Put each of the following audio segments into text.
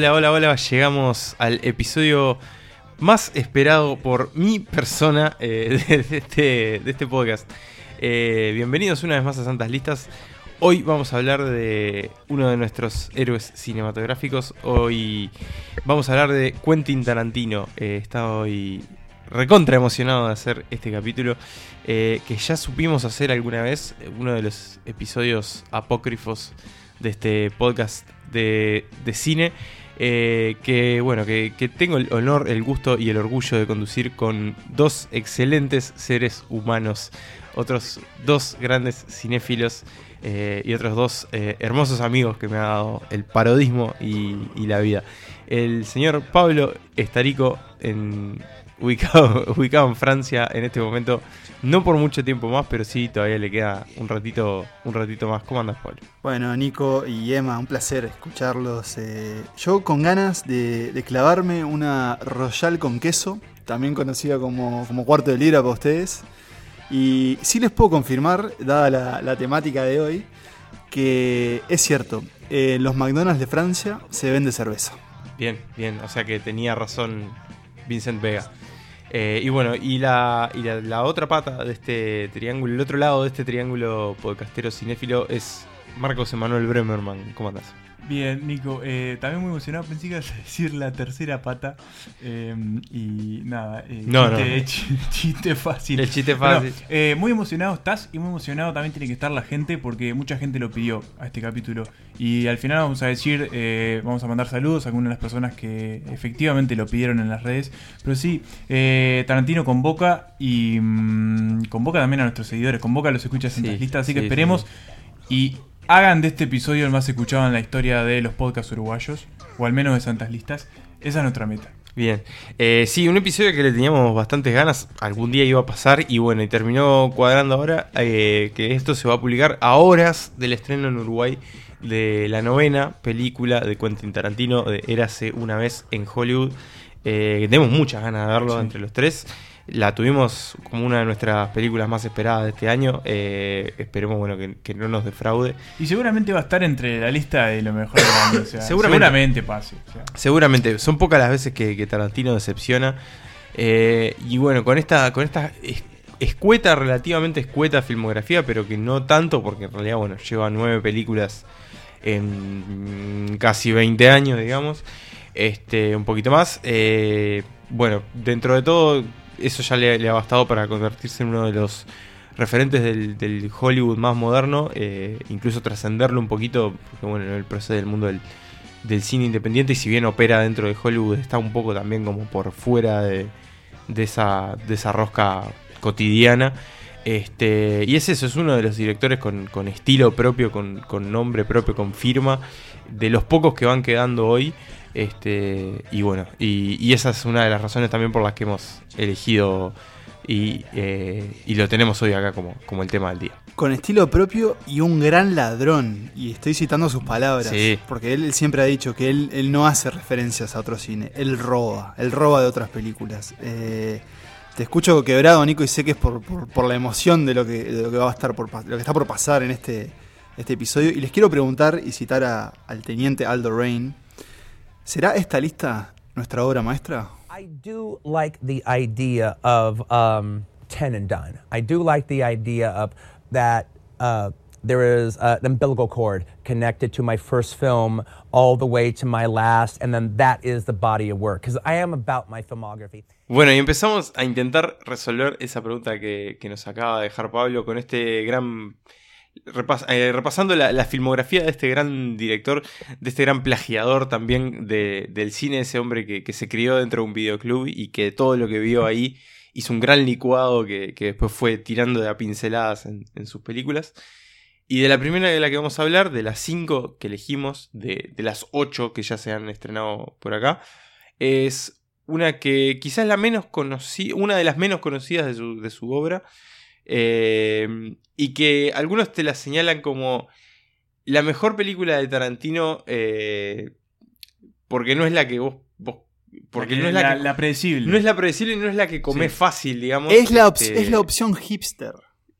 Hola, hola, hola. Llegamos al episodio más esperado por mi persona eh, de, este, de este podcast. Eh, bienvenidos una vez más a Santas Listas. Hoy vamos a hablar de uno de nuestros héroes cinematográficos. Hoy vamos a hablar de Quentin Tarantino. Eh, está hoy recontra emocionado de hacer este capítulo. que ya supimos hacer alguna vez. Uno de los episodios apócrifos de este podcast de, de cine. Eh, que bueno, que, tengo el honor, el gusto y el orgullo de conducir con dos excelentes seres humanos, otros dos grandes cinéfilos eh, y otros dos eh, hermosos amigos que me ha dado el parodismo y, y la vida. El señor Pablo Estarico en ubicado, ubicado en Francia en este momento. No por mucho tiempo más, pero sí todavía le queda un ratito, un ratito más. ¿Cómo andas, Pablo? Bueno, Nico y Emma, un placer escucharlos. Eh, yo con ganas de, clavarme una Royal con queso, también conocida como, cuarto de libra para ustedes. Y sí les puedo confirmar, dada la, temática de hoy, que es cierto, en los McDonald's de Francia se vende cerveza. Bien, bien, o sea que tenía razón Vincent Vega. Eh, y bueno, y, la, y la, otra pata de este triángulo, el otro lado de este triángulo podcastero cinéfilo es Marcos Emanuel Bremerman. ¿Cómo andás? Bien, Nico, eh, también muy emocionado. Pensé que ibas a decir la tercera pata. Eh, y nada, eh, no, chiste, chiste, fácil. El chiste fácil. muy emocionado estás y muy emocionado también tiene que estar la gente porque mucha gente lo pidió a este capítulo. Y al final vamos a decir, vamos a mandar saludos a algunas de las personas que efectivamente lo pidieron en las redes. Pero sí, Tarantino convoca y mm, convoca también a nuestros seguidores, convoca a los escuchas en las listas. Así que esperemos. Y hagan de este episodio el más escuchado en la historia de los podcasts uruguayos, o al menos de Santas Listas. Esa es nuestra meta. Bien, eh, sí, un episodio que le teníamos bastantes ganas, algún día iba a pasar y bueno, y terminó cuadrando ahora eh, que esto se va a publicar a horas del estreno en Uruguay de la novena película de Quentin Tarantino de Érase una vez en Hollywood. Eh, tenemos muchas ganas de verlo entre los tres. La tuvimos como una de nuestras películas más esperadas de este año. Eh, esperemos bueno que, no nos defraude. Y seguramente va a estar entre la lista de lo mejor del año. seguramente, pase. Seguramente. Son pocas las veces que, Tarantino decepciona. Eh, y bueno, con esta, con esta escueta, relativamente escueta filmografía, pero que no tanto, porque en realidad, bueno, lleva nueve películas en casi 20 años, digamos. Este, un poquito más. Eh, bueno, dentro de todo, eso ya le, ha bastado para convertirse en uno de los referentes del, Hollywood más moderno, eh, incluso trascenderlo un poquito, porque bueno, en el proceso del mundo del, cine independiente, y si bien opera dentro de Hollywood, está un poco también como por fuera de, esa, rosca cotidiana. Este, y es eso, es uno de los directores con, estilo propio, con, nombre propio, con firma, de los pocos que van quedando hoy. Este, y bueno, y, esa es una de las razones también por las que hemos elegido y, eh, lo tenemos hoy acá como, como, el tema del día. Con estilo propio y un gran ladrón, y estoy citando sus palabras, porque él, siempre ha dicho que él, no hace referencias a otro cine, él roba, él roba de otras películas. Eh, te escucho quebrado, Nico, y sé que es por, la emoción de lo que, de lo que va a estar por lo que está por pasar en este, este episodio. Y les quiero preguntar y citar al teniente Aldo Rain, ¿Será esta lista nuestra obra maestra? I do like the idea of um, ten and done. I do like the idea of that uh, there is an umbilical cord connected to my first film all the way to my last, and then that is the body of work. Because I am about my filmography. Bueno, y empezamos a intentar resolver esa pregunta que, que nos acaba de dejar Pablo con este gran eh, repasando la, filmografía de este gran director, de este gran plagiador también del cine, ese hombre que, se crió dentro de un videoclub y que todo lo que vio ahí hizo un gran licuado que, después fue tirando de a pinceladas en, sus películas. Y de la primera de la que vamos a hablar, de las cinco que elegimos, de, las ocho que ya se han estrenado por acá, es una que quizás la menos conocida, una de las menos conocidas de su, de su obra, Em, y que algunos te la señalan como la mejor película de Tarantino eh, porque no es la que vos, porque no es la, la, predecible. No es la predecible y no es la que come fácil, digamos. Es la, este es la opción hipster.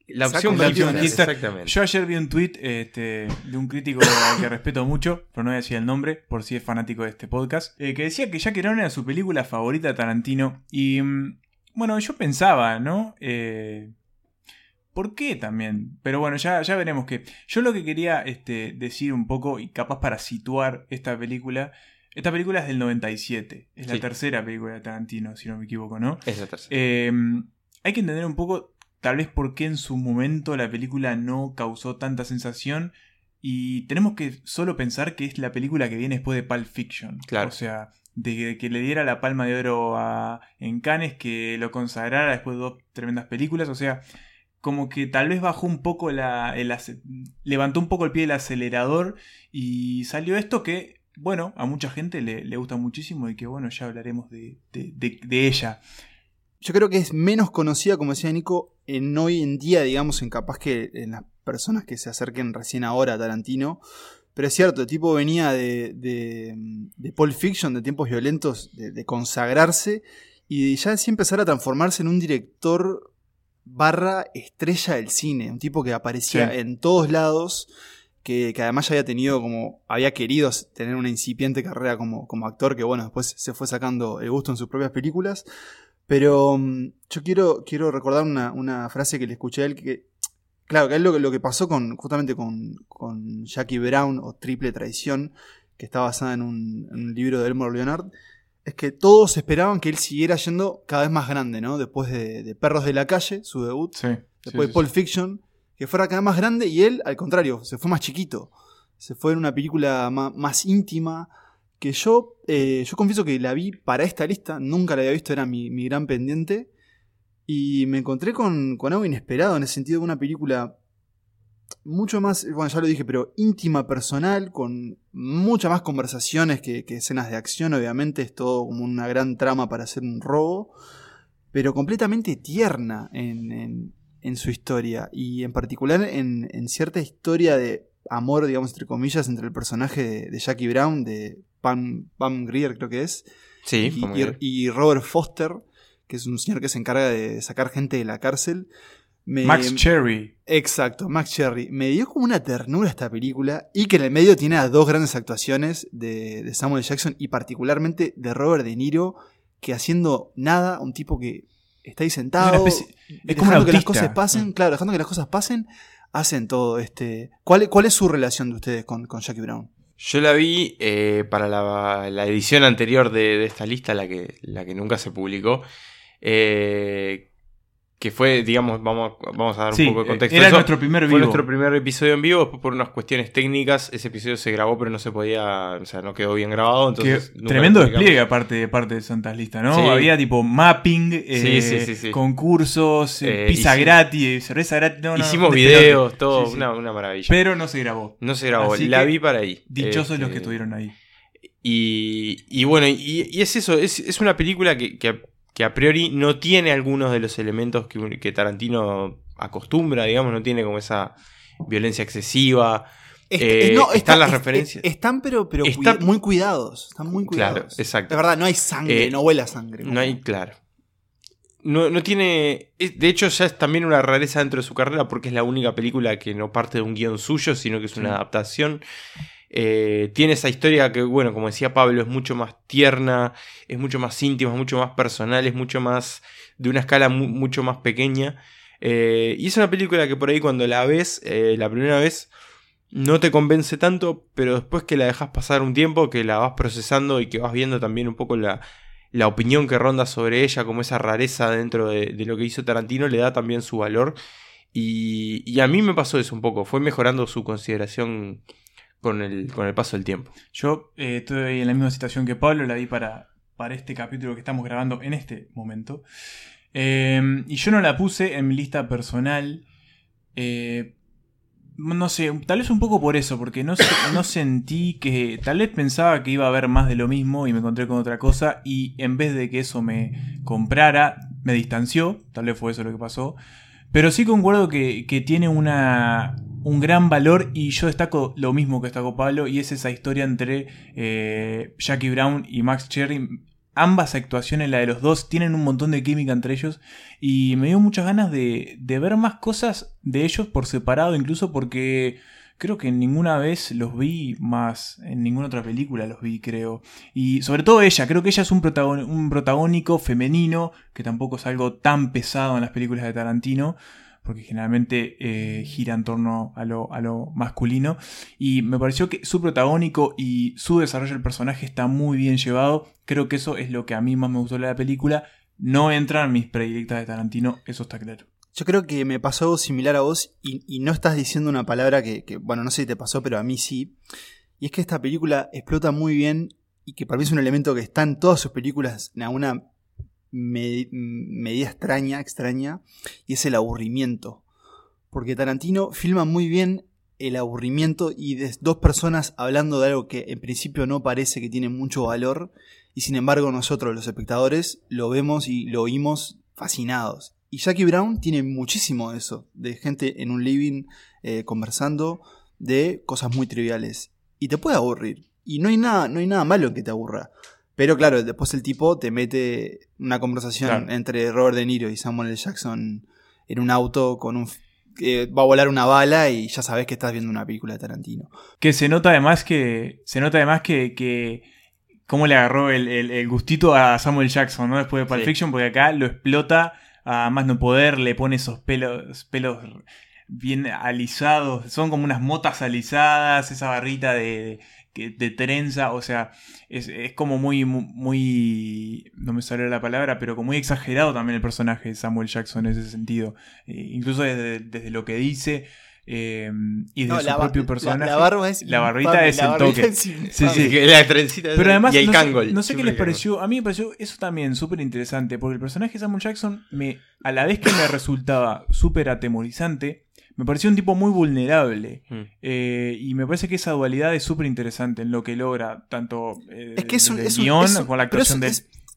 La opción exactamente. Yo ayer vi un tweet este, de un crítico que respeto mucho, pero no voy a decir el nombre, por si es fanático de este podcast, eh, que decía que Jackie Brown era su película favorita de Tarantino. Y mm, bueno, yo pensaba, ¿no? Eh, ¿Por qué también? Pero bueno, ya, ya veremos que. Yo lo que quería este, decir un poco, y capaz para situar esta película. Esta película es del 97. Es la tercera película de Tarantino, si no me equivoco, ¿no? Es la tercera. Eh, hay que entender un poco tal vez porque en su momento la película no causó tanta sensación y tenemos que solo pensar que es la película que viene después de Pulp Fiction. Claro. O sea, de que le diera la palma de oro a, en Cannes, que lo consagrara después de dos tremendas películas. O sea, como que tal vez bajó un poco la. levantó un poco el pie del acelerador y salió esto que, bueno, a mucha gente le, gusta muchísimo y que, bueno, ya hablaremos de, de ella yo creo que es menos conocida, como decía Nico, en hoy en día, digamos, en capaz que en las personas que se acerquen recién ahora a Tarantino. Pero es cierto, el tipo venía de, de, de Pulp Fiction, de tiempos violentos, de, consagrarse y ya así empezar a transformarse en un director barra estrella del cine. Un tipo que aparecía en todos lados, que, que, además ya había tenido como, había querido tener una incipiente carrera como, como actor, que bueno, después se fue sacando el gusto en sus propias películas. Pero mm, yo quiero, quiero recordar una, frase que le escuché a él que, claro, que es lo, lo que pasó con, justamente con, con Jackie Brown o Triple Traición, que está basada en un, libro de Elmore Leonard, es que todos esperaban que él siguiera yendo cada vez más grande, ¿no? Después de, Perros de la Calle, su debut, después de Pulp Fiction, que fuera cada vez más grande y él, al contrario, se fue más chiquito. Se fue en una película más íntima, que yo, eh, yo confieso que la vi para esta lista, nunca la había visto, era mi, gran pendiente, y me encontré con, algo inesperado en el sentido de una película mucho más, bueno, ya lo dije, pero íntima, personal, con muchas más conversaciones que, escenas de acción, obviamente, es todo como una gran trama para hacer un robo, pero completamente tierna en, su historia, y en particular en, cierta historia de amor, digamos, entre comillas, entre el personaje de, de Jackie Brown, de Pam, Pam Grier creo que es. Sí, y, Robert Foster, que es un señor que se encarga de sacar gente de la cárcel. Max Cherry. Exacto, Max Cherry. Me dio como una ternura esta película y que en el medio tiene a dos grandes actuaciones de, Samuel Jackson y particularmente de Robert De Niro, que haciendo nada, un tipo que está ahí sentado, es, dejando que las cosas pasen, mm. claro, dejando que las cosas pasen, hacen todo. Este, ¿cuál, ¿Cuál es su relación de ustedes con, con Jackie Brown? Yo la vi eh, para la, edición anterior de, esta lista, la que, la que nunca se publicó. Eh, que fue, digamos, vamos, vamos a dar un poco de contexto. Era nuestro primer vivo. Fue nuestro primer episodio en vivo, por unas cuestiones técnicas, ese episodio se grabó, pero no se podía, o sea, no quedó bien grabado. Entonces tremendo despliegue aparte de parte de Santas Listas, ¿no? Había tipo mapping, eh, concursos, eh, pizza gratis, cerveza gratis. hicimos videos, todo, una, maravilla. Pero no se grabó. No se grabó, la vi para ahí. Dichosos los que este, estuvieron ahí. Y, bueno, y, es eso, es, es una película que, que que a priori no tiene algunos de los elementos que, Tarantino acostumbra, digamos, no tiene como esa violencia excesiva. Eh, están las referencias. están, pero, pero muy cuidados. Están muy cuidados. Claro, exacto. De verdad, no hay sangre, eh, no huele a sangre. No hay, claro. No, no, tiene. De hecho, ya es también una rareza dentro de su carrera porque es la única película que no parte de un guion suyo, sino que es una adaptación. Eh, tiene esa historia que, bueno, como decía Pablo, es mucho más tierna, es mucho más íntima, es mucho más personal, es mucho más de una escala mucho más pequeña. Eh, y es una película que por ahí cuando la ves, eh, la primera vez, no te convence tanto, pero después que la dejas pasar un tiempo, que la vas procesando y que vas viendo también un poco la, la opinión que ronda sobre ella, como esa rareza dentro de, lo que hizo Tarantino, le da también su valor. Y, y, a mí me pasó eso un poco, fue mejorando su consideración con el, con el paso del tiempo. Yo eh, estoy en la misma situación que Pablo, la vi para, para este capítulo que estamos grabando en este momento. Em, y yo no la puse en mi lista personal. Eh, no sé, tal vez un poco por eso, porque no, no sentí que. Tal vez pensaba que iba a haber más de lo mismo y me encontré con otra cosa. Y en vez de que eso me comprara, me distanció. Tal vez fue eso lo que pasó. Pero sí concuerdo que, que tiene una, un gran valor y yo destaco lo mismo que destacó Pablo y es esa historia entre eh, Jackie Brown y Max Cherry. ambas actuaciones, la de los dos, tienen un montón de química entre ellos y me dio muchas ganas de, de ver más cosas de ellos por separado, incluso porque creo que ninguna vez los vi más, en ninguna otra película los vi, creo. Y sobre todo ella, creo que ella es un, un protagónico femenino, que tampoco es algo tan pesado en las películas de Tarantino, porque generalmente eh, gira en torno a lo, a lo, masculino. Y me pareció que su protagónico y su desarrollo del personaje está muy bien llevado. Creo que eso es lo que a mí más me gustó de la película. No entran mis predilectas de Tarantino, eso está claro. Yo creo que me pasó algo similar a vos y, no estás diciendo una palabra que, bueno, no sé si te pasó, pero a mí sí. Y es que esta película explota muy bien y que para mí es un elemento que está en todas sus películas en alguna medida extraña, extraña, y es el aburrimiento. Porque Tarantino filma muy bien el aburrimiento y de dos personas hablando de algo que en principio no parece que tiene mucho valor, y sin embargo nosotros los espectadores lo vemos y lo oímos fascinados. Y Jackie Brown tiene muchísimo de eso, de gente en un living eh, conversando de cosas muy triviales. Y te puede aburrir. Y no hay nada, no hay nada malo en que te aburra. Pero claro, después el tipo te mete una conversación entre Robert De Niro y Samuel L. Jackson en un auto con un va a volar una bala y ya sabes que estás viendo una película de Tarantino. Que se nota además que. Se nota además que. que cómo le agarró el, gustito a Samuel Jackson, ¿no? Después de Pulp Fiction, porque acá lo explota a más no poder, le pone esos pelos, pelos bien alisados, son como unas motas alisadas, esa barrita de, de trenza, o sea, es, como muy, muy, no me sale la palabra, pero como muy exagerado también el personaje de Samuel Jackson en ese sentido, eh, incluso desde, lo que dice. Eh, y de su propio personaje. La, barba es la barbita es el toque. sí, sí. La trencita Pero además, y el no, no sé qué les pareció. A mí me pareció eso también súper interesante. Porque el personaje de Samuel Jackson, me, a la vez que me resultaba súper atemorizante, me pareció un tipo muy vulnerable. Mm. Eh, y me parece que esa dualidad es súper interesante en lo que logra, tanto eh, es que es un, guion con la actuación de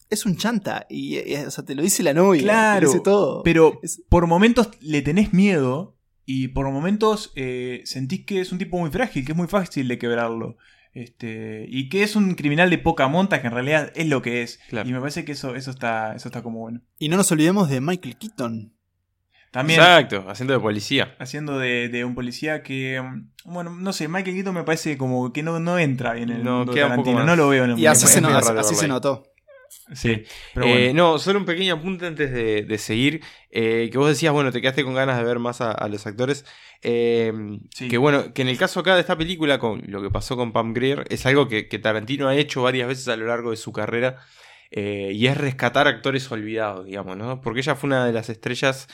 es un chanta y, o sea, te lo dice la novia. Claro. Te dice todo. Pero por momentos le tenés miedo y por momentos eh, sentís que es un tipo muy frágil, que es muy fácil de quebrarlo. Este, y que es un criminal de poca monta, que en realidad es lo que es. Y me parece que eso, eso, está, eso está como bueno. Y no nos olvidemos de Michael Keaton. También, Exacto, haciendo de policía. Haciendo de, un policía que. Mm, bueno, no sé, Michael Keaton me parece como que no, no entra en el no, Tarantino. No lo veo en el Y así, se, así se notó. Sí, pero eh, no, solo un pequeño apunte antes de, seguir. Eh, que vos decías, bueno, te quedaste con ganas de ver más a, los actores. Eh, que bueno, que en el caso acá de esta película, con lo que pasó con Pam Grier, es algo que, que Tarantino ha hecho varias veces a lo largo de su carrera. y es rescatar actores olvidados, digamos, ¿no? Porque ella fue una de las estrellas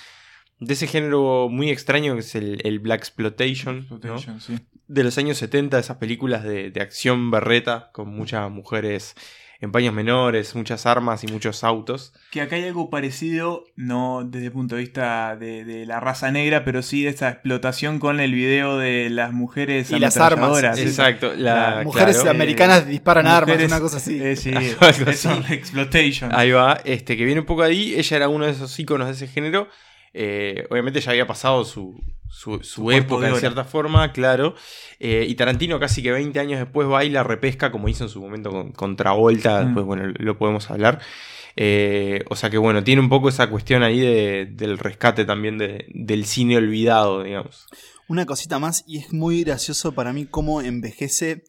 de ese género muy extraño que es el, Black Exploitation, de los años 70, esas películas de, acción berreta con muchas mujeres en paños menores, muchas armas y muchos autos. Que acá hay algo parecido, no desde el punto de vista de, la raza negra, pero sí de esa explotación con el video de las mujeres y las armas. Exacto. las mujeres americanas disparan armas, una cosa así. Eh, sí, exploitation. Ahí va, este, que viene un poco ahí. Ella era uno de esos iconos de ese género. Eh, obviamente ya había pasado su, su, época en cierta forma, claro. Eh, y Tarantino casi que 20 años después va y la repesca, como hizo en su momento con, Travolta, mm. después bueno, lo podemos hablar. Eh, o sea que bueno, tiene un poco esa cuestión ahí del rescate también del cine olvidado, digamos. Una cosita más, y es muy gracioso para mí cómo envejece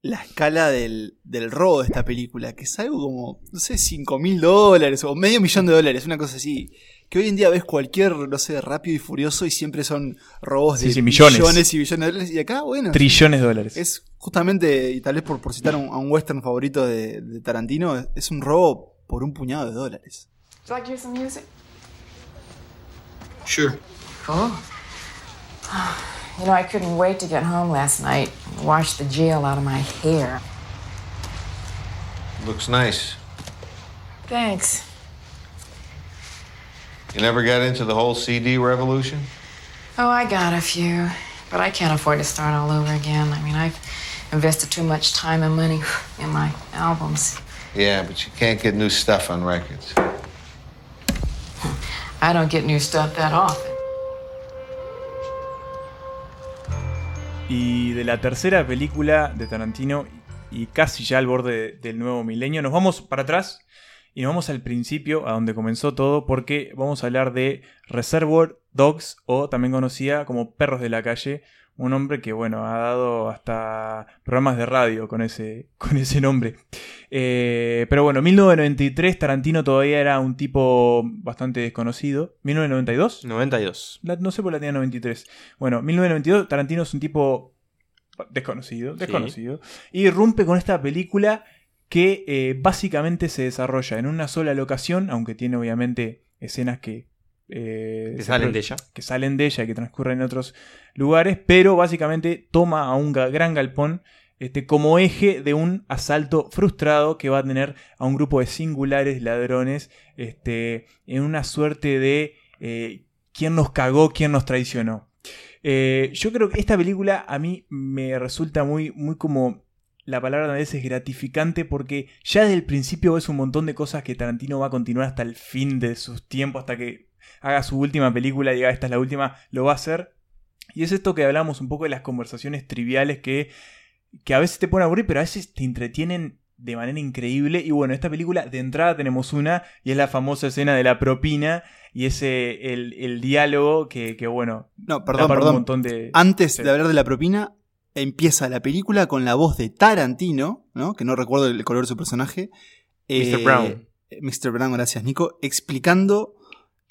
la escala del, del robo de esta película, que es algo como, no sé, 5 mil dólares o medio millón de dólares, una cosa así que hoy en día ves cualquier, no sé, rápido y furioso y siempre son robos de millones. millones. y billones de dólares. Y acá, bueno. Trillones de dólares. Es justamente, y tal vez por, por citar a un, western favorito de, de, Tarantino, es un robo por un puñado de dólares. Would you like to hear some music? Sure. Cool. You know, I couldn't wait to get home last night and wash the gel out of my hair. Looks nice. Thanks. You never got into the whole CD revolution? Oh, I got a few, but I can't afford to start all over again. I mean, I've invested too much time and money in my albums. Yeah, but you can't get new stuff on records. I don't get new stuff that often. Y de la tercera película de Tarantino y casi ya al borde del nuevo milenio. Nos vamos para atrás y nos vamos al principio, a donde comenzó todo, porque vamos a hablar de Reservoir Dogs, o también conocida como Perros de la Calle, un hombre que, bueno, ha dado hasta programas de radio con ese, con ese nombre. Eh, pero bueno, 1993 Tarantino todavía era un tipo bastante desconocido. ¿1992? 92. no sé por la tenía 93. Bueno, 1992 Tarantino es un tipo desconocido, desconocido. Y rompe con esta película que eh, básicamente se desarrolla en una sola locación, aunque tiene obviamente escenas que... Eh, que salen de ella. Que salen de ella y que transcurren en otros lugares, pero básicamente toma a un gran galpón este, como eje de un asalto frustrado que va a tener a un grupo de singulares ladrones este, en una suerte de eh, quién nos cagó, quién nos traicionó. yo creo que esta película a mí me resulta muy, muy como la palabra veces es gratificante porque ya desde el principio ves un montón de cosas que Tarantino va a continuar hasta el fin de sus tiempos, hasta que haga su última película y diga esta es la última, lo va a hacer. Y es esto que hablamos un poco de las conversaciones triviales que, que a veces te ponen a aburrir, pero a veces te entretienen de manera increíble. Y bueno, esta película de entrada tenemos una, y es la famosa escena de la propina, y ese el, diálogo que, bueno. No, perdón, perdón. Un montón de, Antes de hablar de la propina, empieza la película con la voz de Tarantino, ¿no? que no recuerdo el color de su personaje. Mr. Brown. Eh, Mr. Brown, gracias Nico, explicando,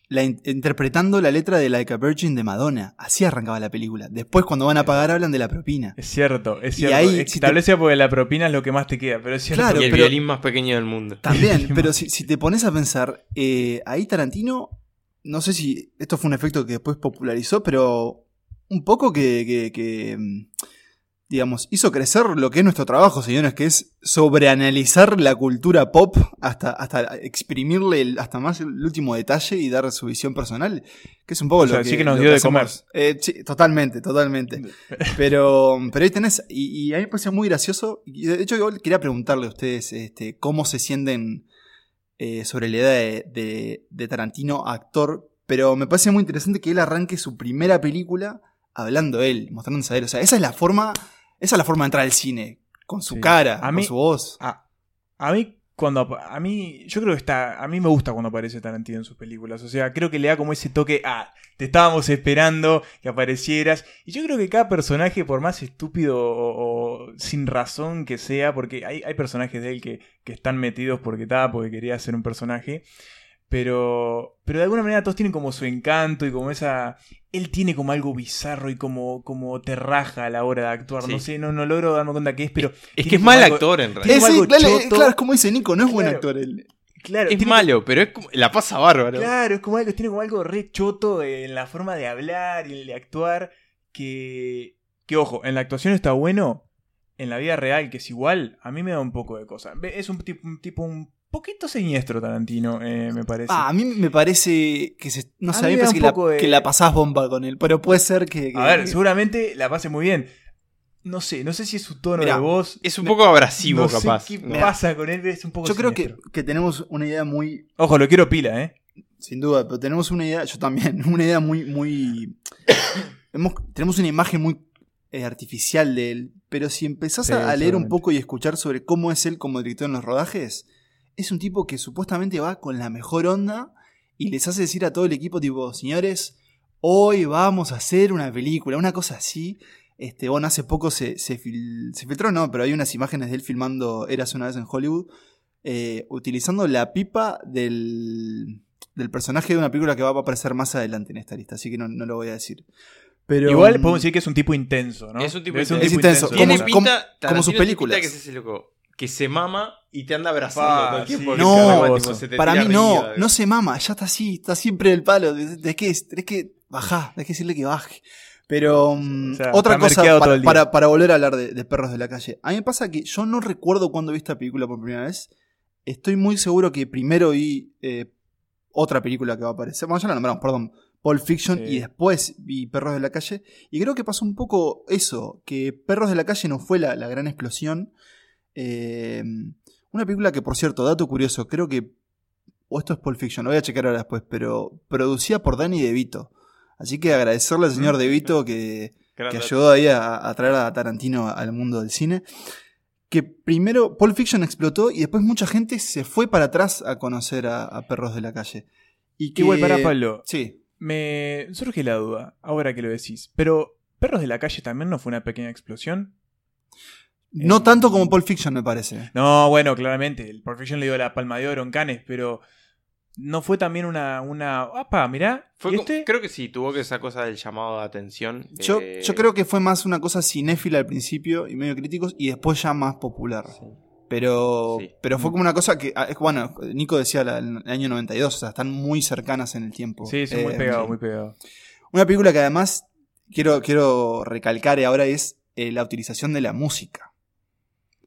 la, interpretando la letra de Like a Virgin de Madonna. Así arrancaba la película. Después cuando van a pagar hablan de la propina. Es cierto, es cierto. Y ahí, sea porque la propina es lo que más te queda, pero es cierto. Claro, y el violín más pequeño del mundo. También, pero si, te pones a pensar, eh, ahí Tarantino, no sé si esto fue un efecto que después popularizó, pero un poco que, que mm, digamos, hizo crecer lo que es nuestro trabajo, señores, que es sobreanalizar la cultura pop hasta, hasta exprimirle hasta más el último detalle y dar su visión personal, que es un poco lo que... Sí que nos dio de comer. Eh, sí, totalmente, totalmente. pero, pero ahí tenés, y, a mí me parece muy gracioso, y de hecho yo quería preguntarle a ustedes este, cómo se sienten eh, sobre la idea de, de Tarantino actor, pero me parece muy interesante que él arranque su primera película hablando él, mostrándose a él. O sea, esa es la forma esa es la forma de entrar al cine. Con su cara, con su voz. A, mí, cuando. A mí. Yo creo que está. A mí me gusta cuando aparece Tarantino en sus películas. O sea, creo que le da como ese toque. Ah, te estábamos esperando que aparecieras. Y yo creo que cada personaje, por más estúpido o, sin razón que sea, porque hay, hay personajes de él que, que están metidos porque estaba, porque quería ser un personaje. Pero, pero de alguna manera todos tienen como su encanto y como esa... Él tiene como algo bizarro y como, como te raja a la hora de actuar. No sé, no, no logro darme cuenta qué es, pero... Es que es mal actor en realidad. Es, claro, es como dice Nico, no es buen actor él. Claro, es malo, pero es como, la pasa bárbaro. Claro, es como algo, tiene como algo re choto en la forma de hablar y de actuar. Que, que ojo, en la actuación está bueno. En la vida real, que es igual, a mí me da un poco de cosa. Es un tipo, un, tipo, un poquito siniestro Tarantino, eh, me parece. Ah, a mí me parece que se, no sé, que, la, que, la, pasás bomba con él, pero puede ser que, A ver, seguramente la pase muy bien. No sé, no sé si es su tono de voz. Es un poco abrasivo, capaz. qué pasa con él, es un poco Yo creo que, que, tenemos una idea muy. Ojo, lo quiero pila, ¿eh? Sin duda, pero tenemos una idea, yo también, una idea muy. muy tenemos una imagen muy eh, artificial de él, pero si empezás a leer un poco y escuchar sobre cómo es él como director en los rodajes, es un tipo que supuestamente va con la mejor onda y les hace decir a todo el equipo, tipo, señores, hoy vamos a hacer una película, una cosa así. Este, bueno, hace poco se, se, filtró, no, pero hay unas imágenes de él filmando Eras una vez en Hollywood, eh, utilizando la pipa del, del personaje de una película que va a aparecer más adelante en esta lista, así que no, lo voy a decir. Pero, Igual podemos decir que es un tipo intenso, ¿no? Es un tipo, intenso. Como, sus películas que se mama y te anda abrazando No, para mí no, no se mama, ya está así, está siempre el palo. De, que, es que bajar, hay que decirle que baje. Pero mm, otra cosa, para, para, volver a hablar de, perros de la calle. A mí me pasa que yo no recuerdo cuando vi esta película por primera vez. Estoy muy seguro que primero vi eh, otra película que va a aparecer. Bueno, ya la nombramos, perdón. Pulp Fiction y después vi Perros de la Calle. Y creo que pasó un poco eso, que Perros de la Calle no fue la, la gran explosión, Em, una película que, por cierto, dato curioso, creo que. O esto es Pulp Fiction, lo voy a checar ahora después, pero producida por Danny DeVito. Así que agradecerle al señor DeVito que, que ayudó ahí a, traer a Tarantino al mundo del cine. que primero Pulp Fiction explotó y después mucha gente se fue para atrás a conocer a, Perros de la Calle. Y que, Igual para Pablo. Sí. Me surge la duda, ahora que lo decís. Pero, ¿Perros de la Calle también no fue una pequeña explosión? No tanto como Pulp Fiction, me parece. No, bueno, claramente. El Pulp Fiction le dio la palma de oro en Cannes, pero ¿No fue también una. una ¡Apa! Mirá. este? Creo que sí, tuvo que esa cosa del llamado de atención. Yo, eh, yo creo que fue más una cosa cinéfila al principio y medio críticos y después ya más popular. Pero, pero fue como una cosa que. Ah, bueno, Nico decía el año 92, o sea, están muy cercanas en el tiempo. Sí, sí, muy eh, pegado, muy pegado. Una película que además quiero, quiero recalcar ahora es eh, la utilización de la música.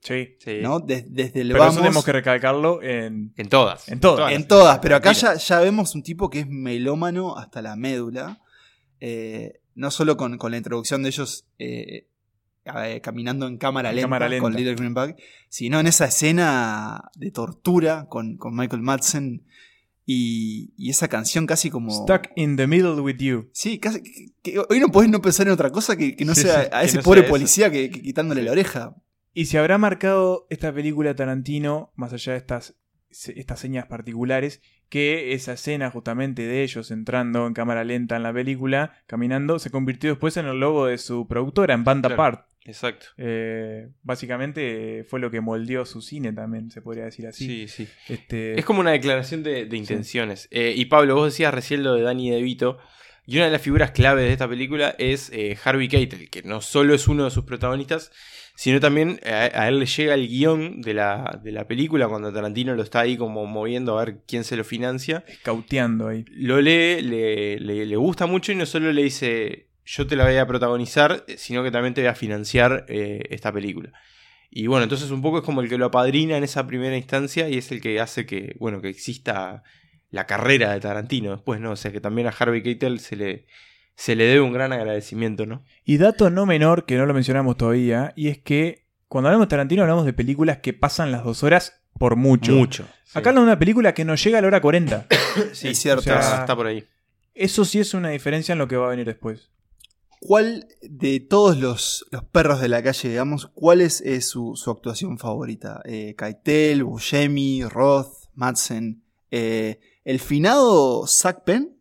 Sí, sí. ¿no? desde el pero eso tenemos que recalcarlo en, en todas. En todas. En todas, pero acá ya, ya, vemos un tipo que es melómano hasta la médula. Eh, no solo con, la introducción de ellos eh, caminando en cámara lenta, con Little Green Bag, sino en esa escena de tortura con, Michael Madsen y, esa canción casi como... Stuck in the middle with you. Sí, casi, hoy no podés no pensar en otra cosa que, no sea a ese pobre policía que, quitándole la oreja. Y se habrá marcado esta película Tarantino, más allá de estas, estas señas particulares, que esa escena justamente de ellos entrando en cámara lenta en la película, caminando, se convirtió después en el logo de su productora, en Banda Apart. Exacto. Eh, básicamente fue lo que moldeó su cine también, se podría decir así. Sí, sí. Este... Es como una declaración de, intenciones. Eh, y Pablo, vos decías recién lo de Danny DeVito. Y una de las figuras clave de esta película es eh, Harvey Keitel, que no solo es uno de sus protagonistas, sino también a, él le llega el guion de la, de la, película cuando Tarantino lo está ahí como moviendo a ver quién se lo financia. Escauteando ahí. Lo lee, le, le, gusta mucho y no solo le dice yo te la voy a protagonizar, sino que también te voy a financiar eh, esta película. Y bueno, entonces un poco es como el que lo apadrina en esa primera instancia y es el que hace que, bueno, que exista la carrera de Tarantino después, ¿no? O sea que también a Harvey Keitel se le, se le debe un gran agradecimiento, ¿no? Y dato no menor, que no lo mencionamos todavía, y es que cuando hablamos de Tarantino hablamos de películas que pasan las dos horas por mucho. Mucho. Acá hablamos de una película que no llega a la hora 40. sí, es cierto. está por ahí. Eso sí es una diferencia en lo que va a venir después. ¿Cuál de todos los, perros de la calle, digamos, cuál es, su, actuación favorita? Eh, Keitel, Buscemi, Roth, Madsen. Eh, ¿El finado Zack Penn?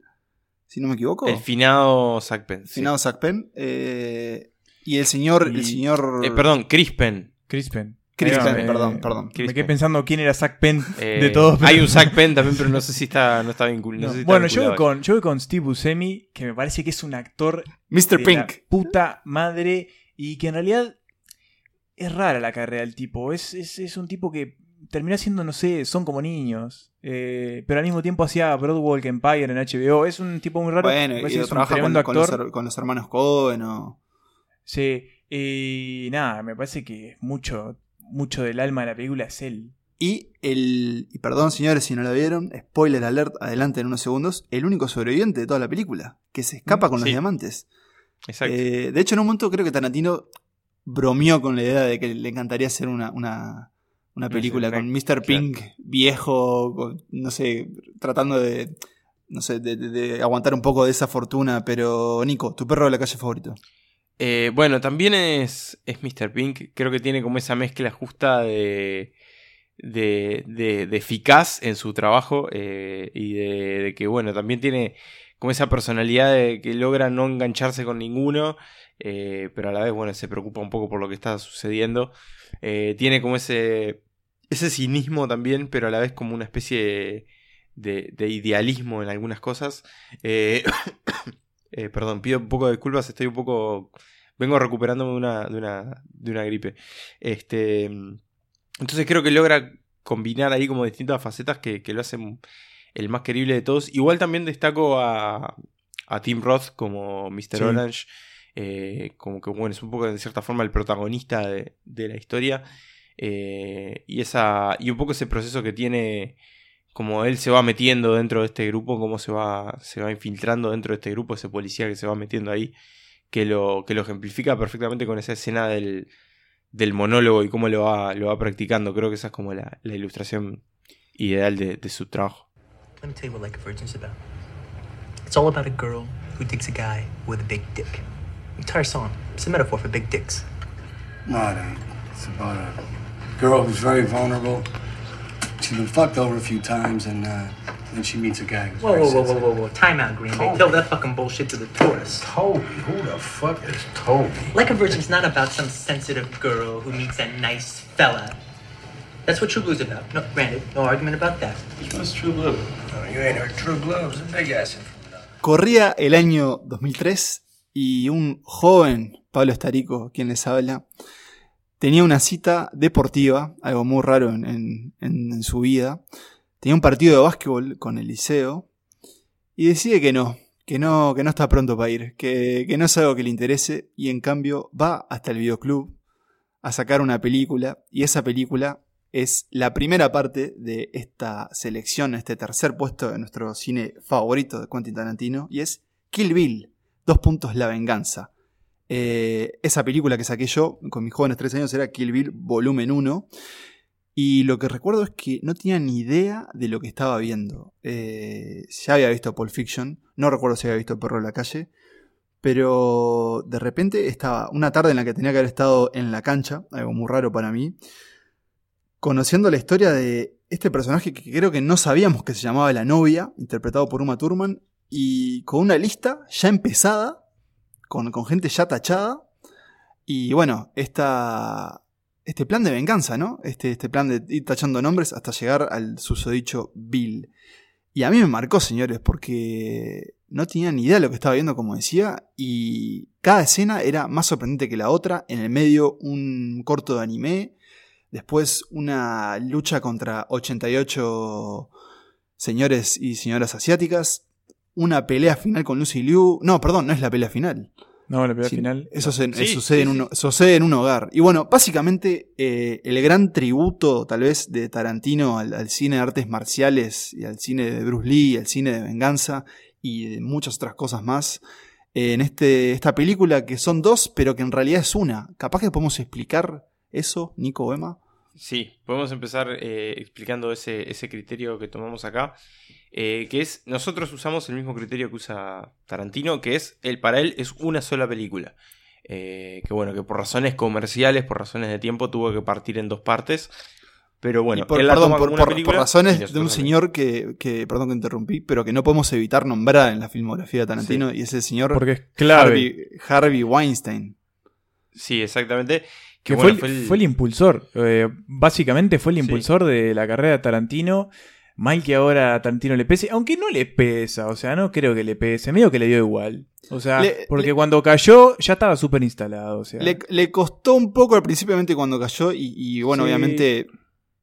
Si no me equivoco. El finado Zack Penn. Finado Zack Penn. Eh, y el señor. El señor... Eh, perdón, Chris Penn. Chris Penn. Chris Penn, perdón, perdón. me quedé pensando quién era Zack Penn eh, de todos. Hay un Zack Penn también, pero no sé si está, no está vinculado. bueno, yo voy, con, yo voy con Steve Buscemi, que me parece que es un actor. Mr. Pink. puta madre. Y que en realidad es rara la carrera del tipo. Es, es, es un tipo que termina siendo, no sé, son como niños. Eh, pero al mismo tiempo hacía Broadwalk Empire en HBO. Es un tipo muy raro. Bueno, y trabaja con, los, hermanos Cohen o... Sí, y nada, me parece que mucho, mucho del alma de la película es él. Y el. Y perdón, señores, si no la vieron, spoiler alert, adelante en unos segundos. El único sobreviviente de toda la película, que se escapa mm, con los diamantes. Exacto. Eh, de hecho, en un momento creo que Tarantino bromeó con la idea de que le encantaría hacer una, una una película con Mr. Pink viejo, no sé, tratando de, no sé, de, aguantar un poco de esa fortuna. Pero, Nico, ¿tu perro de la calle favorito? Eh, bueno, también es, es Mr. Pink. Creo que tiene como esa mezcla justa de, de, de, eficaz en su trabajo eh, y de, que, bueno, también tiene como esa personalidad de que logra no engancharse con ninguno, eh, pero a la vez, bueno, se preocupa un poco por lo que está sucediendo. tiene como ese ese cinismo también, pero a la vez como una especie de, idealismo en algunas cosas. Eh, eh, perdón, pido un poco de disculpas, estoy un poco... Vengo recuperándome de una, de una, de una gripe. Este, entonces creo que logra combinar ahí como distintas facetas que, lo hacen el más querible de todos. Igual también destaco a, a Tim Roth como Mr. Orange. Eh, como que bueno, es un poco de cierta forma el protagonista de, de la historia. Eh, y, esa, y un poco ese proceso que tiene, como él se va metiendo dentro de este grupo, cómo se va, se va infiltrando dentro de este grupo, ese policía que se va metiendo ahí, que lo, que lo ejemplifica perfectamente con esa escena del, del monólogo y cómo lo va, lo va practicando. Creo que esa es como la, la ilustración ideal de, de su trabajo. Let me tell you what Like a Virgin's about. It's all about a girl who digs a guy with a big dick. Entire song. It's a metaphor for big dicks. No, it ain't. It's about a girl who's very vulnerable. She's been fucked over a few times, and uh, then she meets a guy who's Whoa, very whoa, whoa, whoa, sensitive. whoa, whoa. Time out, Green. They tell that fucking bullshit to the tourists. Toby? Who the fuck is Toby? Like a Virgin's not about some sensitive girl who meets a nice fella. That's what True Blue's about. No, granted, no argument about that. What's True Blue? Oh, you ain't heard True Blue. It's a big ass Corría el año 2003 y un joven, Pablo Estarico, quien les habla, tenía una cita deportiva, algo muy raro en, su vida. Tenía un partido de básquetbol con el liceo y decide que no, que no, que no está pronto para ir, que, que no es algo que le interese y en cambio va hasta el videoclub a sacar una película y esa película es la primera parte de esta selección, este tercer puesto de nuestro cine favorito de Quentin Tarantino y es Kill Bill, dos puntos La Venganza. Eh, esa película que saqué yo con mis jóvenes 13 años era Kill Bill volumen 1 y lo que recuerdo es que no tenía ni idea de lo que estaba viendo. Eh, había visto Pulp Fiction, no recuerdo si había visto Perro en la calle, pero de repente estaba una tarde en la que tenía que haber estado en la cancha, algo muy raro para mí, conociendo la historia de este personaje que creo que no sabíamos que se llamaba La novia, interpretado por Uma Thurman, y con una lista ya empezada, con, con gente ya tachada, y bueno, esta, este plan de venganza, ¿no? Este, este plan de ir tachando nombres hasta llegar al susodicho Bill. Y a mí me marcó, señores, porque no tenía ni idea de lo que estaba viendo, como decía, y cada escena era más sorprendente que la otra. En el medio, un corto de anime, después una lucha contra 88 señores y señoras asiáticas, una pelea final con Lucy Liu. No, perdón, no es la pelea final. No, la pelea Sí, final. Eso se- Sí, sucede, sí, en sí. un, sucede en un hogar. Y bueno, básicamente eh, el gran tributo tal vez de Tarantino al, al cine de artes marciales y al cine de Bruce Lee, al cine de venganza y de muchas otras cosas más. eh, en este, esta película que son dos, pero que en realidad es una. Capaz que podemos explicar eso, Nico o Emma. Sí, podemos empezar eh, explicando ese, ese criterio que tomamos acá, eh, que es, nosotros usamos el mismo criterio que usa Tarantino, que es, el para él es una sola película. Eh, que bueno, que por razones comerciales, por razones de tiempo, tuvo que partir en dos partes. Pero bueno, Y por, él perdón, por, película y razones de un también. señor que, que, perdón que interrumpí, pero que no podemos evitar nombrar en la filmografía de Tarantino, y es el señor Porque es clave. Harvey, Harvey Weinstein. Sí, exactamente. Que Que fue, el, fue el impulsor. eh, básicamente fue el Sí. impulsor de la carrera de Tarantino. Mal que ahora a Tarantino le pese, aunque no le pesa, o sea, no creo que le pese, medio que le dio igual. O sea, Le- porque le- cuando cayó ya estaba súper instalado. O sea, Le, le costó un poco al principio cuando cayó y, y, bueno, Sí. obviamente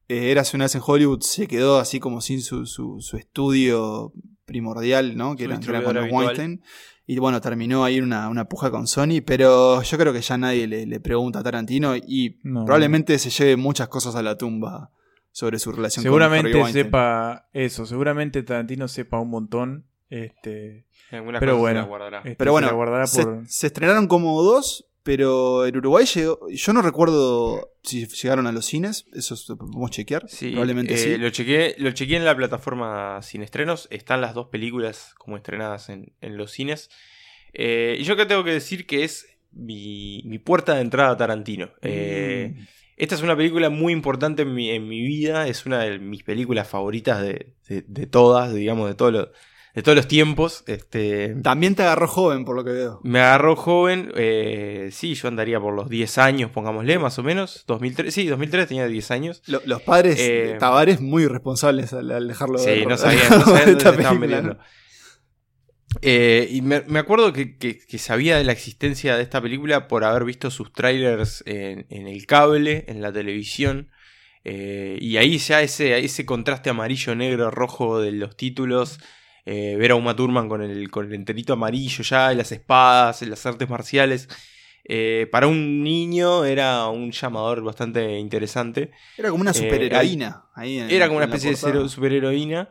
eh, Érase una vez en Hollywood, se quedó así como sin su, su, su estudio primordial, ¿no? Que Su era, que era con los. Weinstein. Y bueno, terminó ahí una, una puja con Sony, pero yo creo que ya nadie le, le pregunta a Tarantino y No. probablemente se lleve muchas cosas a la tumba sobre su relación con seguramente Harvey Weinstein. sepa eso, seguramente Tarantino sepa un montón. Este, Algunas pero cosas se bueno, las guardará. este, Pero se bueno, la se, se estrenaron como dos, pero en Uruguay llegó. Yo no recuerdo si llegaron a los cines, eso lo podemos chequear. Sí, probablemente eh, sí. Lo chequeé, lo chequeé en la plataforma Sin Estrenos. Están las dos películas como estrenadas en, en los cines. Eh, y yo acá tengo que decir que es mi, mi puerta de entrada a Tarantino. Eh, Mm. Esta es una película muy importante en mi, en mi vida. Es una de mis películas favoritas de, de- de todas, digamos, de, todo lo- de todos los tiempos. Este, También te agarró joven, por lo que veo. me agarró joven. eh, sí, yo andaría por los 10 años, pongámosle, más o menos. 2003, sí, 2003 tenía 10 años. Lo- los padres Eh, Tavares muy irresponsables al, al dejarlo Sí, no sabían, no sabían dónde estaban. Eh, y me, me acuerdo que, que- que sabía de la existencia de esta película por haber visto sus trailers en, en el cable, en la televisión. eh, y ahí ya ese, ese contraste amarillo, negro, rojo de los títulos. Eh, ver a Uma Thurman con el, con el enterito amarillo ya, y las espadas, las artes marciales. eh, para un niño era un llamador bastante interesante. Era como una Eh, superheroína. ahí en- Era como una en especie de superheroína.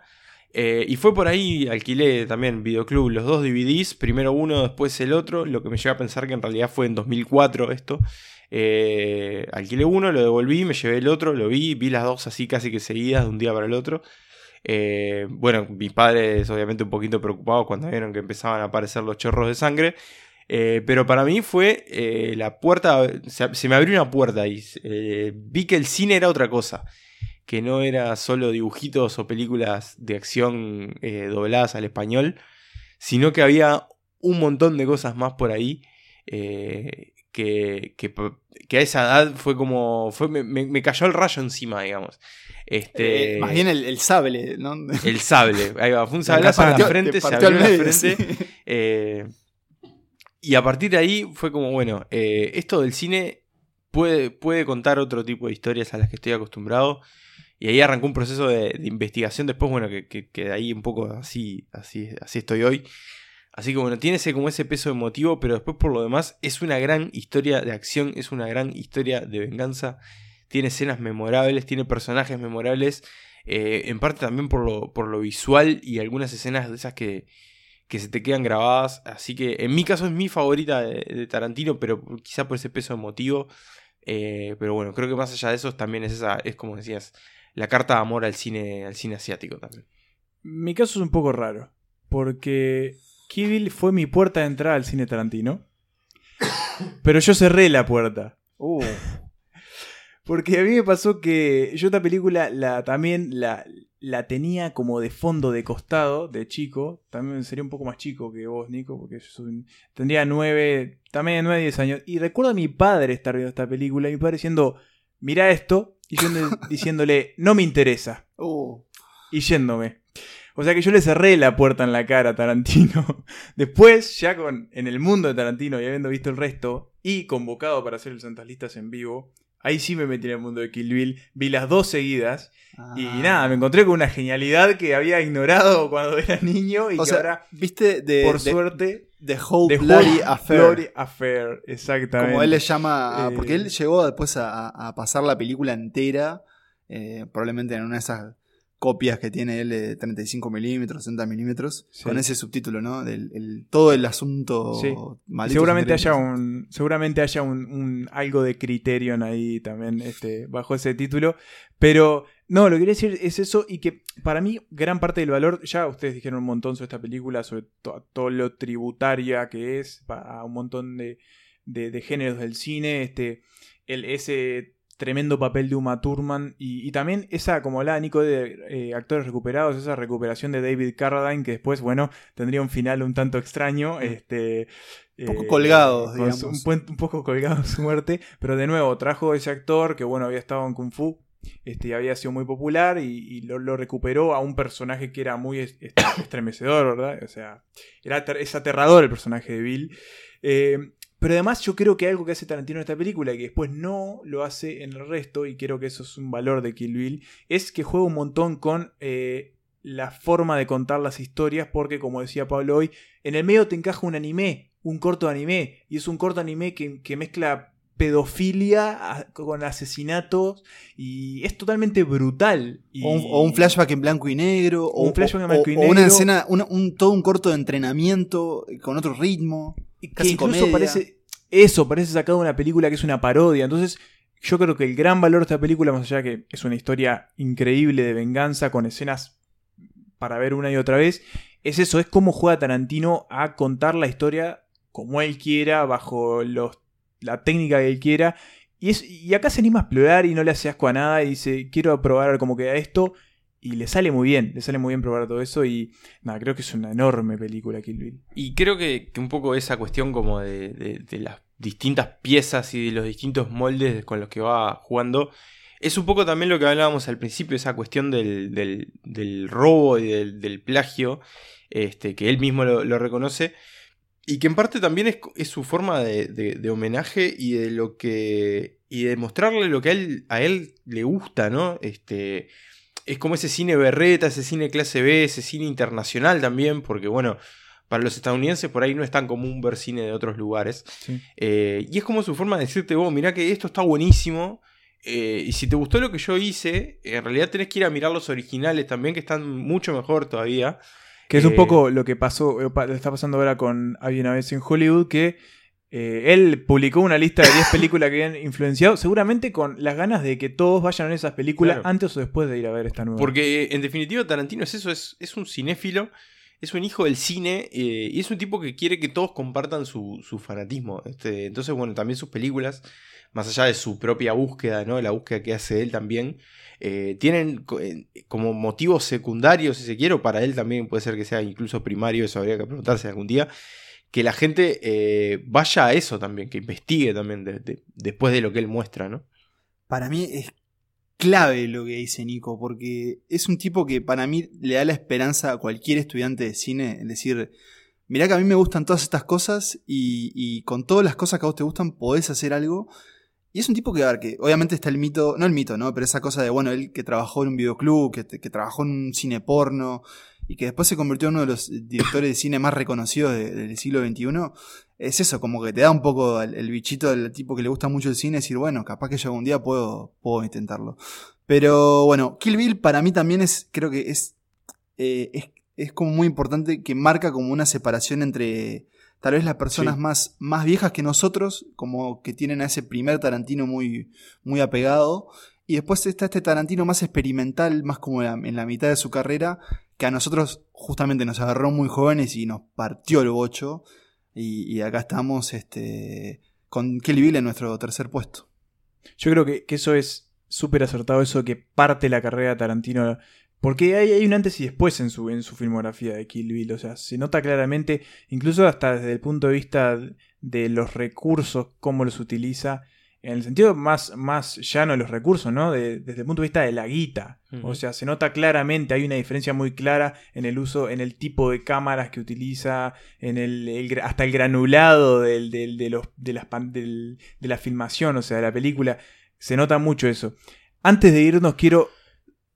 Eh, y fue por ahí, alquilé también Videoclub los dos DVDs, primero uno, después el otro, lo que me lleva a pensar que en realidad fue en 2004 esto. Eh, alquilé uno, lo devolví, me llevé el otro, lo vi, vi las dos así casi que seguidas de un día para el otro. Eh, bueno, mis padres obviamente un poquito preocupados cuando vieron que empezaban a aparecer los chorros de sangre. Eh, pero para mí fue eh, la puerta, se, me abrió una puerta y vi que el cine era otra cosa, que no era solo dibujitos o películas de acción dobladas al español, sino que había un montón de cosas más por ahí. Que, que, a esa edad fue como. Fue, me, cayó el rayo encima, digamos. Este, más bien el, sable, ¿no? El sable, ahí va, fue un sablazo en la frente, se abrió la frente. Y a partir de ahí fue como, bueno, eh, esto del cine puede, puede contar otro tipo de historias a las que estoy acostumbrado. Y ahí arrancó un proceso de, investigación después, bueno, que, que, de ahí un poco así, así, así estoy hoy. Así que bueno, tiene ese, como ese peso emotivo, pero después por lo demás es una gran historia de acción, es una gran historia de venganza. Tiene escenas memorables, tiene personajes memorables. Eh, en parte también por lo, por lo visual y algunas escenas de esas que, que se te quedan grabadas. Así que en mi caso es mi favorita de, Tarantino, pero quizá por ese peso emotivo. Eh, pero bueno, creo que más allá de eso también es esa, es como decías, la carta de amor al cine, al cine asiático también. Mi caso es un poco raro, porque Kill fue mi puerta de entrada al cine Tarantino, pero yo cerré la puerta. Uh. Porque a mí me pasó que yo esta película la, también la, la tenía como de fondo de costado, de chico. También sería un poco más chico que vos, Nico, porque yo tendría nueve, también nueve, diez años. Y recuerdo a mi padre estar viendo esta película y mi padre diciendo, mira esto, y yo diciéndole, no me interesa. Uh. Y yéndome. O sea que yo le cerré la puerta en la cara a Tarantino. Después, ya con, en el mundo de Tarantino y habiendo visto el resto, y convocado para hacer el Santas Listas en vivo, Ahí sí me metí en el mundo de Kill Bill. Vi las dos seguidas. Y ah. nada, me encontré con una genialidad que había ignorado cuando era niño. Y que ahora, viste, de, por suerte. The Whole Bloody Affair. Affair, exactamente. Como él le llama. porque él eh, llegó después a, pasar la película entera. Eh, probablemente en una de esas copias que tiene él de 35 milímetros, 60 milímetros, con ese subtítulo, ¿no? Del, todo el asunto. Sí. Seguramente haya un, seguramente haya un, algo de criterion ahí también este, bajo ese título, pero no, lo que quería decir es eso y que para mí gran parte del valor, ya ustedes dijeron un montón sobre esta película, sobre todo lo tributaria que es a un montón de, de, de géneros del cine, este, el, ese tremendo papel de Uma Thurman y, también esa, como hablaba Nico, de eh, actores recuperados, esa recuperación de David Carradine que después, bueno, tendría un final un tanto extraño, mm. este... Un poco colgado, digamos. Un, poco colgado su muerte, pero de nuevo trajo ese actor que, bueno, había estado en Kung Fu, este, había sido muy popular y, lo, recuperó a un personaje que era muy estremecedor, ¿verdad? O sea, era, es aterrador el personaje de Bill. Eh, pero además yo creo que algo que hace Tarantino en esta película y que después no lo hace en el resto, y creo que eso es un valor de Kill Bill, es que juega un montón con eh, la forma de contar las historias, porque como decía Pablo hoy, en el medio te encaja un anime, un corto anime, y es un corto anime que, mezcla pedofilia con asesinatos y es totalmente brutal. O, un, flashback en blanco y negro. O, un flashback en blanco y negro. O una escena, un, todo un corto de entrenamiento con otro ritmo que incluso parece. Eso, parece sacado de una película que es una parodia. Entonces, yo creo que el gran valor de esta película, más allá de que es una historia increíble de venganza con escenas para ver una y otra vez, es eso, es cómo juega Tarantino a contar la historia como él quiera, bajo los, la técnica que él quiera. Y, es, y acá se anima a explorar y no le hace asco a nada y dice, quiero probar cómo queda esto. Y le sale muy bien, le sale muy bien probar todo eso y nada, creo que es una enorme película Kill Bill. Y creo que, un poco esa cuestión como de, las distintas piezas y de los distintos moldes con los que va jugando, es un poco también lo que hablábamos al principio, esa cuestión del, del, robo y del, plagio, este, que él mismo lo, reconoce, y que en parte también es, su forma de, homenaje y de lo que. y de mostrarle lo que a él, a él le gusta, ¿no? Este es como ese cine berreta, ese cine clase B, ese cine internacional también, porque bueno, para los estadounidenses por ahí no es tan común ver cine de otros lugares. Eh, y es como su forma de decirte, vos, mirá que esto está buenísimo. Eh, y si te gustó lo que yo hice, en realidad tenés que ir a mirar los originales también, que están mucho mejor todavía. Que es un eh, poco lo que pasó, está pasando ahora con Había una vez en Hollywood, que eh, él publicó una lista de 10 películas que habían influenciado, seguramente con las ganas de que todos vayan a ver esas películas antes o después de ir a ver esta nueva. Porque en definitiva Tarantino es eso, es, es un cinéfilo es un hijo del cine eh, y es un tipo que quiere que todos compartan su, su fanatismo. Este, entonces, bueno, también sus películas, más allá de su propia búsqueda, ¿no? La búsqueda que hace él también, eh, tienen eh, como motivos secundarios, si se quiere, o para él también puede ser que sea incluso primario, eso habría que preguntarse algún día, que la gente vaya a eso también, que investigue también después de lo que él muestra, ¿no? Para mí es clave lo que dice Nico, porque es un tipo que para mí le da la esperanza a cualquier estudiante de cine, es decir, mirá que a mí me gustan todas estas cosas y, con todas las cosas que a vos te gustan podés hacer algo. Y es un tipo que, a que obviamente está el mito, no el mito, ¿no? Pero esa cosa de, bueno, él que trabajó en un videoclub, que, que trabajó en un cine porno, y que después se convirtió en uno de los directores de cine más reconocidos del siglo XXI, es eso, como que te da un poco el, bichito del tipo que le gusta mucho el cine, decir, bueno, capaz que yo algún día puedo, puedo intentarlo. Pero bueno, Kill Bill para mí también es, creo que es, eh, es, es, como muy importante que marca como una separación entre tal vez las personas más, más viejas que nosotros, como que tienen a ese primer Tarantino muy, muy apegado, y después está este Tarantino más experimental, más como en la mitad de su carrera, que a nosotros justamente nos agarró muy jóvenes y nos partió el bocho. Y, acá estamos este, con Kelly Bill en nuestro tercer puesto. Yo creo que, eso es súper acertado, eso que parte la carrera de Tarantino. Porque hay, hay, un antes y después en su, en su filmografía de Kill Bill. O sea, se nota claramente, incluso hasta desde el punto de vista de los recursos, cómo los utiliza en el sentido más, más llano de los recursos, ¿no? desde el punto de vista de la guita. O sea, se nota claramente, hay una diferencia muy clara en el uso, en el tipo de cámaras que utiliza, en el, hasta el granulado del, de, los, de, las, de la filmación, o sea, de la película. Se nota mucho eso. Antes de irnos, quiero,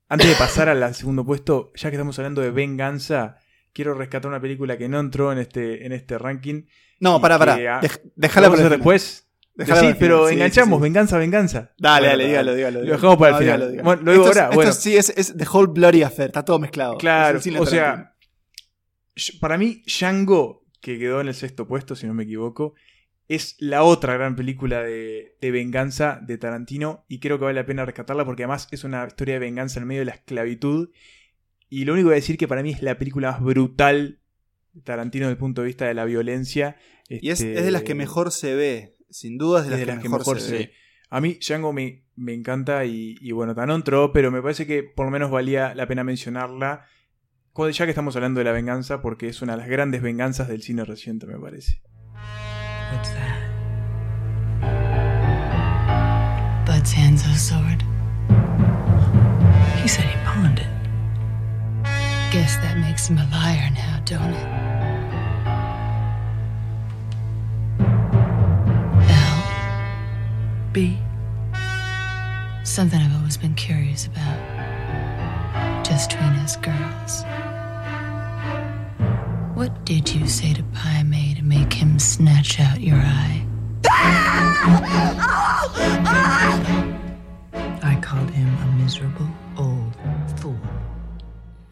antes de pasar al segundo puesto, ya que estamos hablando de venganza, quiero rescatar una película que no entró en este, en este ranking. No, para, para. Déjala para después sí, pero enganchamos, venganza, venganza. Dale, dale, dígalo, dígalo. Lo dejamos para el final. Bueno, lo digo ahora. Esto sí es, es, The Whole Bloody Affair, está todo mezclado. Claro, o sea, para mí, Django, que quedó en el sexto puesto, si no me equivoco, es la otra gran película de, de, venganza de Tarantino y creo que vale la pena rescatarla porque además es una historia de venganza en medio de la esclavitud. Y lo único que voy a decir que para mí es la película más brutal de Tarantino desde el punto de vista de la violencia. Y es, es de las que este, mejor se ve sin duda es de las, que, mejor, se, A mí Django me, me encanta y, bueno, tan entró, pero me parece que por lo menos valía la pena mencionarla, ya que estamos hablando de la venganza, porque es una de las grandes venganzas del cine reciente, me parece. What's that? Bud's sword. He said he pawned it. Guess that makes him a liar now, don't it? Something I've always been curious about. Just between us girls. What did you say to Pai Mei to make him snatch out your eye? I called him a miserable old fool.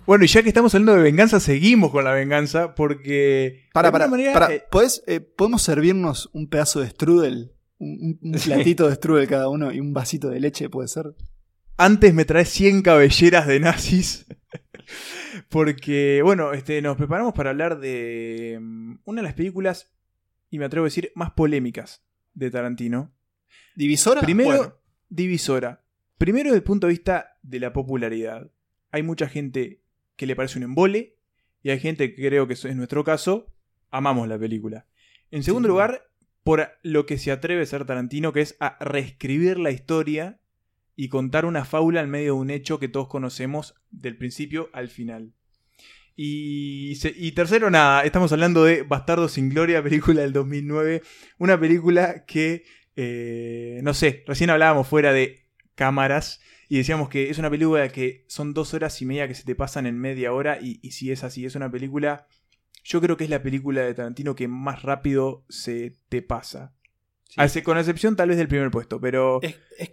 Bueno, y ya que estamos hablando de venganza, seguimos con la venganza porque. Para, para, manera, para. Eh, eh, ¿Podemos servirnos un pedazo de strudel un, platito de strudel cada uno y un vasito de leche, puede ser. Antes me traes 100 cabelleras de nazis. Porque, bueno, este, nos preparamos para hablar de mm, una de las películas, y me atrevo a decir, más polémicas de Tarantino. ¿Divisora? Primero, divisora. Primero desde el punto de vista de la popularidad. Hay mucha gente que le parece un embole, y hay gente que creo que es nuestro caso, amamos la película. En segundo lugar, por lo que se atreve a ser Tarantino, que es a reescribir la historia y contar una fábula en medio de un hecho que todos conocemos del principio al final. Y, tercero, nada, estamos hablando de Bastardo sin Gloria, película del 2009, una película que, eh, no sé, recién hablábamos fuera de cámaras y decíamos que es una película que son dos horas y media que se te pasan en media hora y, y si es así, es una película yo creo que es la película de Tarantino que más rápido se te pasa. Con excepción tal vez del primer puesto, pero,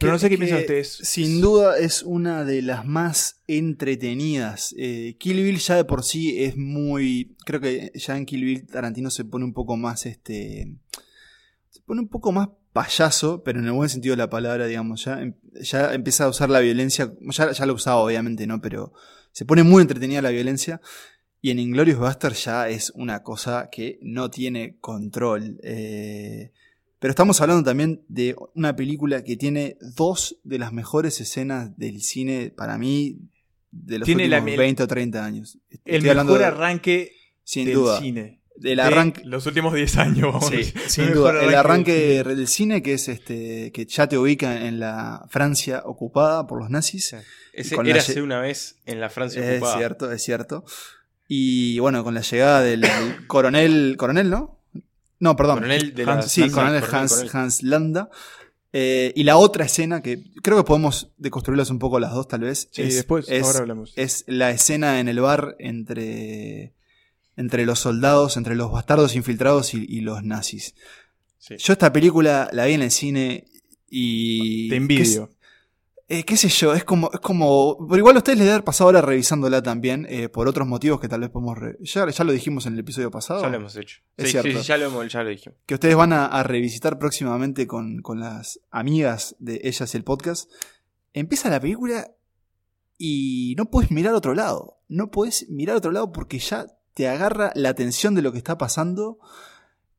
no sé qué piensan ustedes. Sin duda es una de las más entretenidas. Eh, Kill Bill ya de por sí es muy... Creo que ya en Kill Bill Tarantino se pone un poco más este... Se pone un poco más payaso, pero en el buen sentido de la palabra, digamos. Ya, em, ya empieza a usar la violencia. Ya, ya lo usaba obviamente, ¿no? Pero se pone muy entretenida la violencia. Y en Inglorious Buster ya es una cosa que no tiene control. Eh, pero estamos hablando también de una película que tiene dos de las mejores escenas del cine, para mí, de los Tiene la últimos mel- 20 o 30 años. El Estoy mejor de- arranque sin del duda. cine. Del de arranque, Los últimos 10 años, vamos a Sí, sin El duda. mejor El arranque del cine. del cine, que es este, que ya te ubica en la Francia ocupada por los nazis. Ese la érase lle- una vez en la Francia Es ocupada. cierto, es cierto. Y bueno, con la llegada del, del coronel, coronel, ¿no? No, perdón. Coronel de Hans, la- sí, Hans- coronel coronel, Hans, coronel. Hans Landa. Eh, y la otra escena que creo que podemos deconstruirlas un poco las dos, tal vez. Sí, es, después, es- ahora hablamos. es la escena en el bar entre, entre los soldados, entre los bastardos infiltrados y, y los nazis. Sí. Yo esta película la vi en el cine y... Te envidio. Eh, qué sé yo, es como, es como. Pero igual a ustedes les debe haber pasado ahora revisándola también, eh, por otros motivos que tal vez podemos. re- ya, ya lo dijimos en el episodio pasado. Ya lo hemos hecho. Es Sí, cierto. sí, sí, ya lo, hemos, ya lo dijimos. Que ustedes van a, a revisitar próximamente con, con las amigas de ellas y el podcast. Empieza la película y no puedes mirar a otro lado. No puedes mirar a otro lado porque ya te agarra la atención de lo que está pasando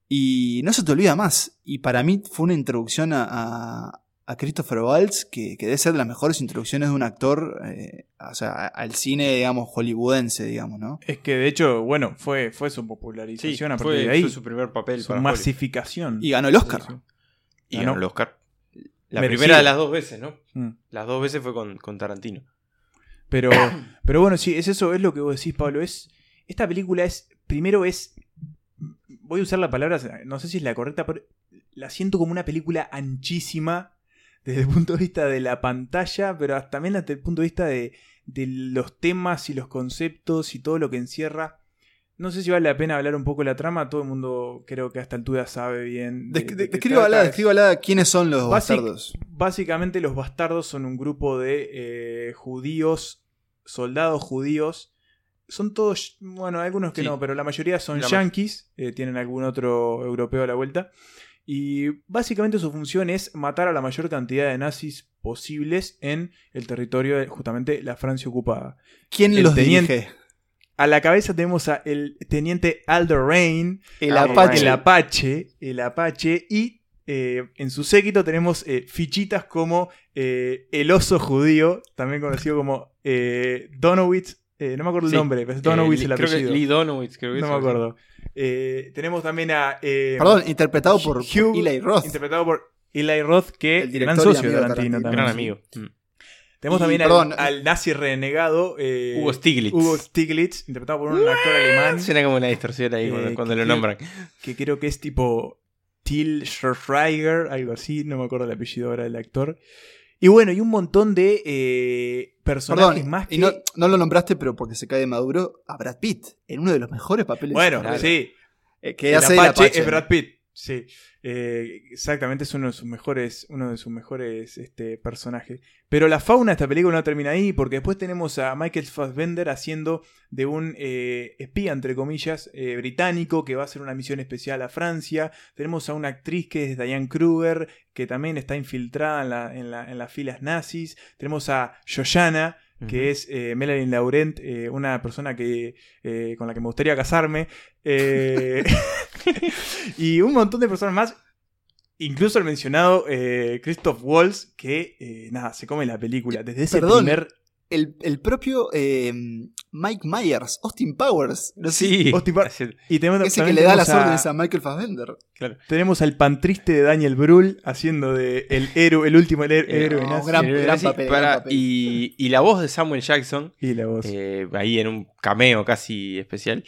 y no se te olvida más. Y para mí fue una introducción a, a- a Christopher Waltz que, que debe ser de las mejores introducciones de un actor, eh, o sea, al cine, digamos, hollywoodense, digamos, ¿no? Es que de hecho, bueno, fue, fue su Sí, popularización a partir fue, de ahí. fue su primer papel su para Hollywood. masificación. Y ganó el Oscar. Sí, sí. Y Ganó. ganó el Oscar. La Merecido. primera de las dos veces, ¿no? Mm. Las dos veces fue con, con Tarantino. Pero, pero bueno, sí, es eso, es lo que vos decís, Pablo. Es, esta película es, primero es, voy a usar la palabra, no sé si es la correcta, pero la siento como una película anchísima desde el punto de vista de la pantalla, pero también desde el punto de vista de, de los temas y los conceptos y todo lo que encierra. No sé si vale la pena hablar un poco de la trama, todo el mundo creo que a esta altura sabe bien. de- de de- Descríbala, descríbala quiénes son los Basic- bastardos. Básicamente los bastardos son un grupo de eh, judíos, soldados judíos. Son todos, bueno, algunos que Sí. no, pero la mayoría son yanquis, eh, tienen algún otro europeo a la vuelta. Y básicamente su función es matar a la mayor cantidad de nazis posibles en el territorio de justamente la Francia ocupada. ¿Quién el los teniente- dirige? A la cabeza tenemos a el teniente Aldo Rain, El Ah, Apache. el Apache, el Apache, y eh, en su séquito tenemos eh, fichitas como eh, el oso judío, también conocido como Donowitz, no me acuerdo Sí. el nombre, pero es Donowitz el creo que apellido. Lee Donowitz, creo que no es me acuerdo. Eh, tenemos también a... eh, Perdón, interpretado por Hugh- Eli Roth. Interpretado por Eli Roth, que El gran socio de Tarantino también. Gran amigo. Mm. Tenemos Y, también al- perdón, al, nazi renegado eh, Hugo Stiglitz. Hugo Stiglitz, interpretado por un actor alemán. Suena como una distorsión ahí Eh, cuando, cuando que- lo nombran. que creo que es tipo Till Schreiber, algo así, no me acuerdo el apellido ahora del actor. Y bueno, y un montón de eh, personajes Perdón, más que... y no, no lo nombraste, pero porque se cae de maduro, a Brad Pitt, en uno de los mejores papeles. bueno, de sí, Eh, que el hace Apache, el Apache. es Brad Pitt. Sí, Eh, exactamente, es uno de sus mejores, uno de sus mejores este, personajes. Pero la fauna de esta película no termina ahí, porque después tenemos a Michael Fassbender haciendo de un eh, espía, entre comillas, eh, británico, que va a hacer una misión especial a Francia. Tenemos a una actriz que es Diane Kruger, que también está infiltrada en, la- en la- en las filas nazis. Tenemos a Joyanna, que es eh, Melanie Laurent, eh, una persona que, eh, con la que me gustaría casarme. Eh, y un montón de personas más. Incluso el mencionado eh, Christoph Waltz, que eh, nada, se come la película. Desde ese Perdón, primer. El, el propio eh, Mike Myers, Austin Powers. No Sí. Austin Powers. Y tenemos, Ese que le da las a- órdenes a Michael Fassbender. Tenemos al pan triste de Daniel Brühl haciendo de el héroe, el último héroe, Eh, héroe no, nazi. gran- el- gran sí, papel, para- gran papel. y, y la voz de Samuel Jackson, Y la voz. eh, ahí en un cameo casi especial.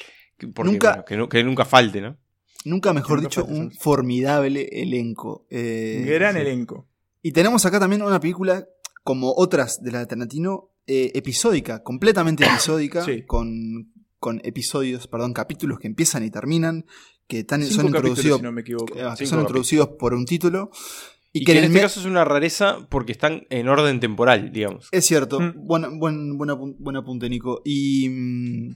Porque, Nunca- bueno, que, nu- que nunca falte, ¿no? Nunca mejor Nunca dicho, un formidable elenco. Eh, Gran sí. elenco. Y tenemos acá también una película, como otras de la de Tarantino, eh, episódica, completamente episódica, Sí. con, con episodios, perdón, capítulos que empiezan y terminan, que tan, son introducidos, si no me equivoco. que son introducidos por un título. Y, Y, que, que, en este caso es una rareza porque están en orden temporal, digamos. Es cierto, Mm. buen, buen, buen apunte, Nico. Y, mm,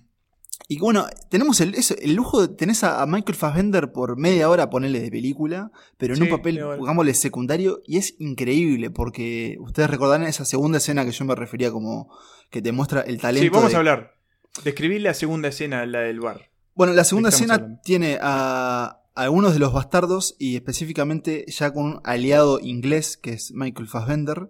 y bueno, tenemos el, eso, el lujo de tenés a, Michael Fassbender por media hora ponerle de película, pero en Sí, un papel, pongámosle secundario, y es increíble, porque ustedes recordarán esa segunda escena que yo me refería como que te muestra el talento. Sí, vamos de- a hablar. Describí la segunda escena, la del bar. Bueno, la segunda escena hablando. tiene a algunos de los bastardos y específicamente ya con un aliado inglés que es Michael Fassbender,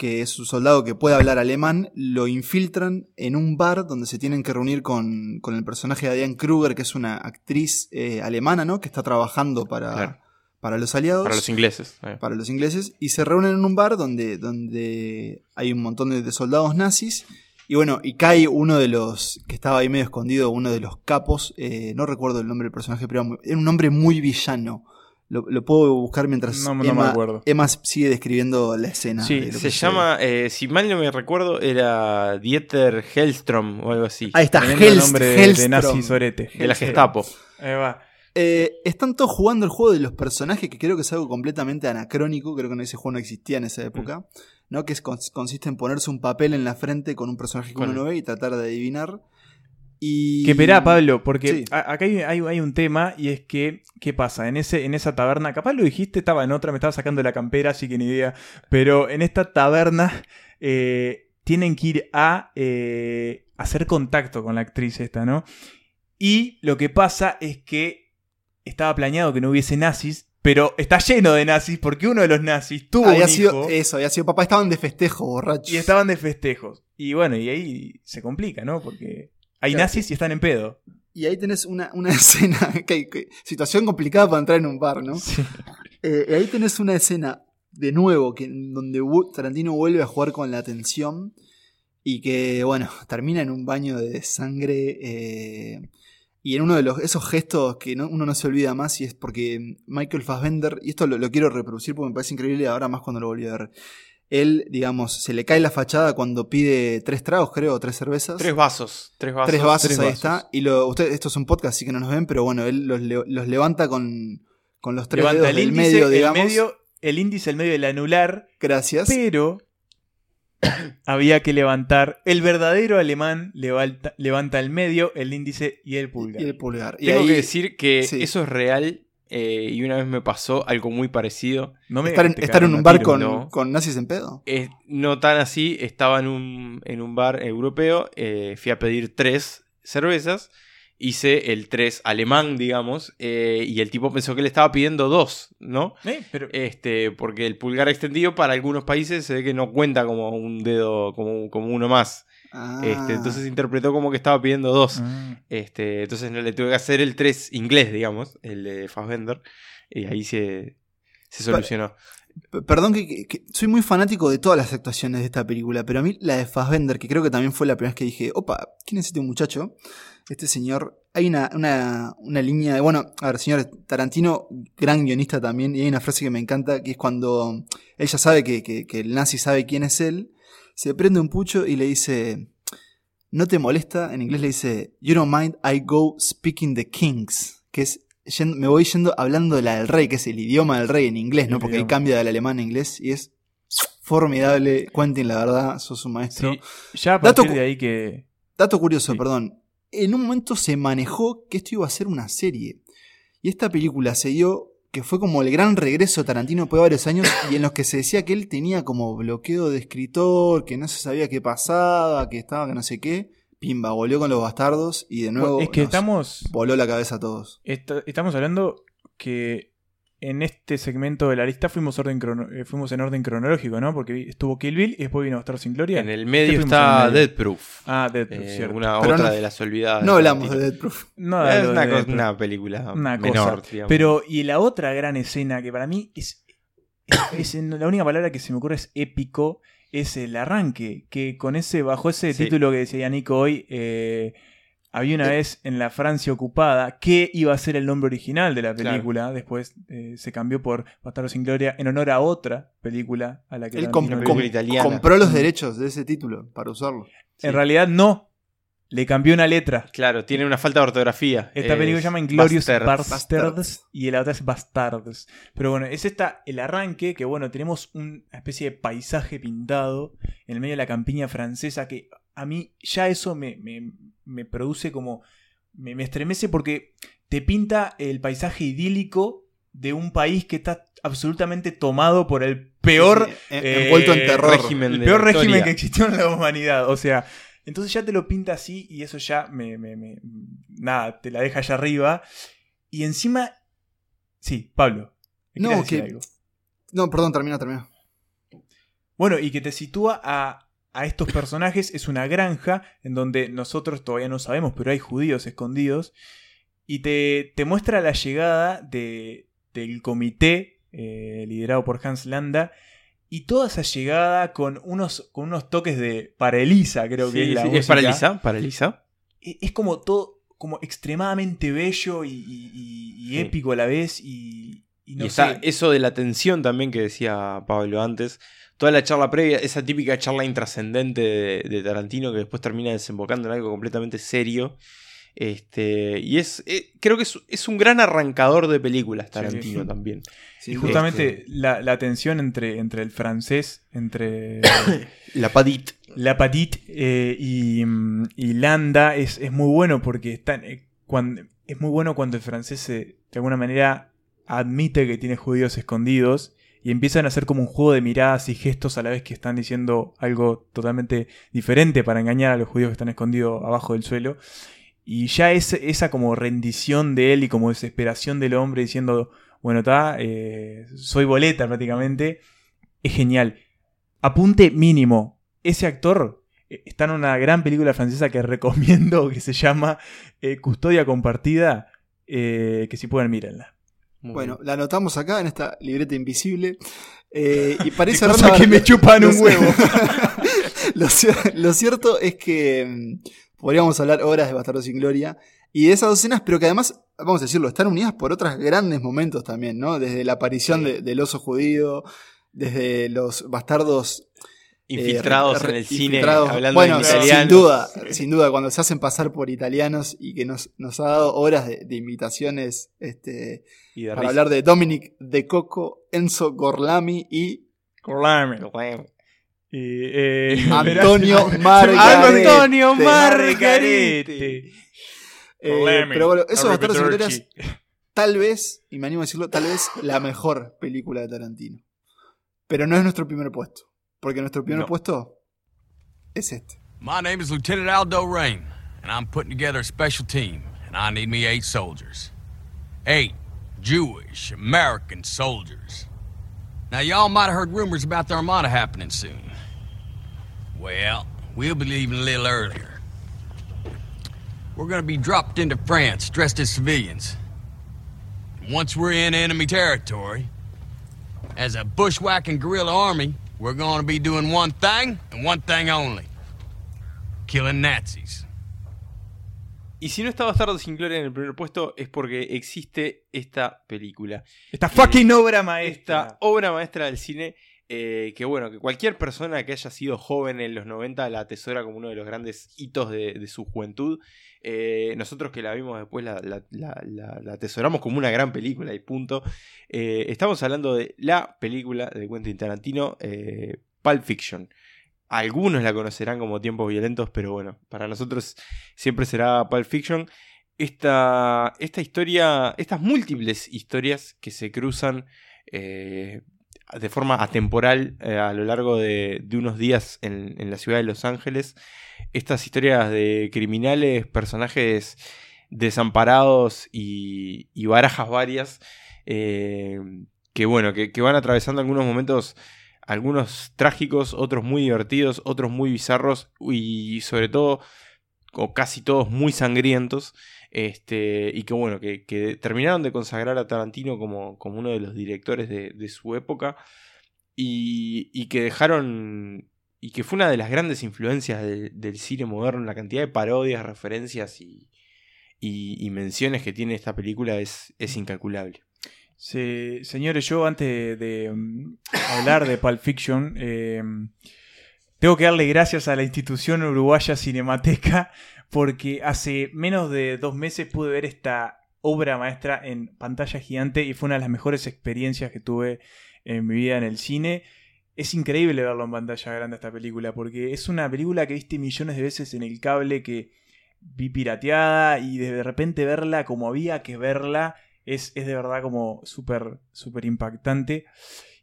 que es un soldado que puede hablar alemán, lo infiltran en un bar donde se tienen que reunir con, con el personaje de Diane Kruger, que es una actriz eh, alemana, ¿no? Que está trabajando para, Claro. para los aliados Para los ingleses. eh. para los ingleses y se reúnen en un bar donde, donde hay un montón de, de soldados nazis y bueno, y cae uno de los que estaba ahí medio escondido, uno de los capos, eh, no recuerdo el nombre del personaje, pero era un nombre muy villano. Lo, lo puedo buscar mientras No, no me Emma, acuerdo. Emma sigue describiendo la escena. Sí, Se llama, eh, si mal no me recuerdo, era Dieter Hellstrom o algo así. Ahí está, Hellst- nombre de, de Hellstrom. nazi sorete. de la Gestapo. Ahí va. Eh, están todos jugando el juego de los personajes, que creo que es algo completamente anacrónico, creo que en ese juego no existía en esa época, ¿no? Que es, cons- consiste en ponerse un papel en la frente con un personaje que uno no ve y tratar de adivinar. Y... Que esperá, Pablo, porque Sí. acá hay, hay- hay un tema y es que, ¿qué pasa? En, ese, en esa taberna, capaz lo dijiste, estaba en otra, me estaba sacando la campera, así que ni idea, pero en esta taberna eh, tienen que ir a eh, hacer contacto con la actriz esta, ¿no? Y lo que pasa es que estaba planeado que no hubiese nazis, pero está lleno de nazis porque uno de los nazis tuvo había un sido hijo eso, había sido papá, estaban de festejo, borrachos. y estaban de festejos. Y bueno, y ahí se complica, ¿no? Porque hay Claro. nazis y están en pedo. Y ahí tenés una, una escena, que, que- situación complicada para entrar en un bar, ¿no? Eh, y ahí tenés una escena de nuevo que, donde Tarantino vuelve a jugar con la tensión y que, bueno, termina en un baño de sangre eh, y en uno de los, esos gestos que no- uno no se olvida más y es porque Michael Fassbender, y esto lo, lo quiero reproducir porque me parece increíble ahora más cuando lo volví a ver, él, digamos, se le cae la fachada cuando pide tres tragos, creo, o tres cervezas. Tres vasos. Tres vasos. Tres vasos, tres ahí vasos. está. Y lo, ustedes, esto es un podcast, así que no nos ven, pero bueno, él los, los levanta con, con los tres Levanta dedos el del índice, medio, el digamos. medio, el índice, el medio del anular, Gracias. pero había que levantar. El verdadero alemán levanta, levanta el medio, el índice y el pulgar. Y el pulgar. Y Tengo ahí, que decir que sí. eso es real eh, y una vez me pasó algo muy parecido. No me estar en, estar un a bar con, no. con nazis en pedo. Eh, no tan así, estaba en un, en un bar europeo, eh, fui a pedir tres cervezas, hice el tres alemán, digamos, eh, y el tipo pensó que le estaba pidiendo dos, ¿no? Eh, pero, Este, porque el pulgar extendido para algunos países se ve que no cuenta como un dedo, como, como uno más. Ah. Este, entonces interpretó como que estaba pidiendo dos. Ah. Este, entonces no le tuve que hacer el 3 inglés, digamos, el de Fassbender. Y ahí se, se solucionó. Perdón que, soy muy fanático de todas las actuaciones de esta película, pero a mí la de Fassbender, que creo que también fue la primera vez que dije, opa, ¿quién es este muchacho? Este señor, hay una, una, una línea de, bueno, a ver, señor Tarantino, gran guionista también, y hay una frase que me encanta, que es cuando él ya sabe que, que- que el nazi sabe quién es él, se prende un pucho y le dice, no te molesta, en inglés le dice, you don't mind, I go speaking the kings, que es, me voy yendo hablando de la del rey, que es el idioma del rey en inglés, ¿no? El Porque ahí idioma. cambia del alemán a inglés y es formidable. Quentin, la verdad, sos un maestro. Sí, ya a Dato partir cu- de ahí que. Dato curioso, Sí. perdón. En un momento se manejó que esto iba a ser una serie. Y esta película se dio que fue como el gran regreso de Tarantino después de varios años y en los que se decía que él tenía como bloqueo de escritor, que no se sabía qué pasaba, que estaba que no sé qué. Pimba, volvió con los bastardos y de nuevo es que nos estamos. voló la cabeza a todos. Esta- estamos hablando que en este segmento de la lista fuimos, orden crono- eh, fuimos en orden cronológico, ¿no? Porque estuvo Kill Bill y después vino Bastardo sin Gloria. En el ¿Qué medio está el medio? Dead Proof. Ah, Dead Proof, Eh, cierto. una Pero otra no- de las olvidadas. No hablamos de. Dead Proof. De es una, de película Una menor, cosa. digamos. Pero, y la otra gran escena que para mí es, es- es- la única palabra que se me ocurre es épico, es el arranque, que con ese, bajo ese Sí. título que decía Nico hoy, eh, había una vez en la Francia ocupada, que iba a ser el nombre original de la Claro. película, después eh, se cambió por Bastardo sin Gloria en honor a otra película a la que Él compró los derechos de ese título para usarlo. Sí. En realidad no, le cambió una letra. Claro, tiene una falta de ortografía. Esta Es película se llama Inglorious Bastards. Bastards, y la otra es Bastards. Pero bueno, es esta el arranque que bueno, tenemos una especie de paisaje pintado en el medio de la campiña francesa que a mí ya eso me, me- me produce como... Me, me estremece porque te pinta el paisaje idílico de un país que está absolutamente tomado por el peor... Sí, sí, en- eh, envuelto en terror. régimen el peor régimen historia. que existió en la humanidad. O sea, Entonces ya te lo pinta así y eso ya me, me, me nada, te la deja allá arriba. Y encima, sí, Pablo. No, que... No, perdón, termina, termina. Bueno, y que te sitúa a, a estos personajes. es una granja en donde nosotros todavía no sabemos, pero hay judíos escondidos. Y te, te muestra la llegada de, del comité eh, liderado por Hans Landa. Y toda esa llegada con unos, con unos toques de paraliza, creo que es la ¿Es paraliza? ¿Paraliza? E, es como todo, como extremadamente bello y, épico a la vez. Y, no eso de la tensión también que decía Pablo antes. Toda la charla previa, esa típica charla intrascendente de, Tarantino que después termina desembocando en algo completamente serio. Este, y es, eh, creo que es, un gran arrancador de películas Tarantino también. y justamente este, la, tensión entre, entre el francés, entre la Padit, la Padit eh, y, y, Landa es, es, muy bueno porque están, eh, cuando, es muy bueno cuando el francés de alguna manera admite que tiene judíos escondidos y empiezan a hacer como un juego de miradas y gestos a la vez que están diciendo algo totalmente diferente para engañar a los judíos que están escondidos abajo del suelo. Y ya es esa como rendición de él y como desesperación del hombre diciendo, bueno, está, eh, soy boleta prácticamente, es genial. Apunte mínimo, ese actor eh, está en una gran película francesa que recomiendo que se llama eh, Custodia Compartida, que si pueden mírenla. Bueno, la anotamos acá en esta libreta invisible. y parece que me chupan un huevo. lo, cierto es que mm, podríamos hablar horas de Bastardo sin Gloria. Y de esas dos escenas, pero que además, vamos a decirlo, están unidas por otros grandes momentos también, ¿no? Desde la aparición del oso judío, desde los bastardos eh, infiltrados en el cine, hablando bueno, Sin duda, sin duda, cuando se hacen pasar por italianos y que nos, nos ha dado horas de, invitaciones este, para hablar de Dominic De Coco, Enzo Gorlami y. Gorlami. Eh, Antonio Margarete. Antonio Margarete. Eh, pero bueno, esos bastardos sin glorias, tal vez, y me animo a decirlo, tal vez la mejor película de Tarantino. Pero no es nuestro primer puesto. Porque nuestro primer puesto es este. My name is Lieutenant Aldo Rain, and I'm putting together a special team, and I need me eight soldiers. Eight Jewish American soldiers. Now, y'all might have heard rumors about the Armada happening soon. Well, we'll be leaving a little earlier. We're gonna be dropped into France dressed as civilians. Once we're in enemy territory, as a bushwhacking guerrilla army, we're gonna be doing one thing and one thing only. Killing Nazis. Y si no está Bastardo sin Gloria en el primer puesto es porque existe esta película. Esta fucking obra maestra. Esta obra maestra del cine eh, que bueno, que cualquier persona que haya sido joven en los 90 la atesora como uno de los grandes hitos de, su juventud. Eh, nosotros que la vimos después la, la, atesoramos como una gran película y punto. Eh, estamos hablando de la película de Quentin Tarantino, Pulp Fiction. Algunos la conocerán como Tiempos Violentos, pero bueno, para nosotros siempre será Pulp Fiction. Esta, esta historia, estas múltiples historias que se cruzan de forma atemporal eh, a lo largo de, unos días en, la ciudad de Los Ángeles. Estas historias de criminales, personajes desamparados y, barajas varias eh, que bueno, que, van atravesando algunos momentos, algunos trágicos, otros muy divertidos, otros muy bizarros y sobre todo, o casi todos muy sangrientos. Este, y que bueno, que, terminaron de consagrar a Tarantino como, como uno de los directores de, su época. Y, que dejaron. Y que fue una de las grandes influencias del cine moderno. La cantidad de parodias, referencias y, y, menciones que tiene esta película es, es incalculable. Sí, señores, yo antes de, mm, hablar de Pulp Fiction, eh, tengo que darle gracias a la institución uruguaya Cinemateca porque hace menos de dos meses pude ver esta obra maestra en pantalla gigante y fue una de las mejores experiencias que tuve en mi vida en el cine. Es increíble verlo en pantalla grande esta película, porque es una película que viste millones de veces en el cable, que vi pirateada y de repente verla como había que verla es, es de verdad como súper, súper impactante.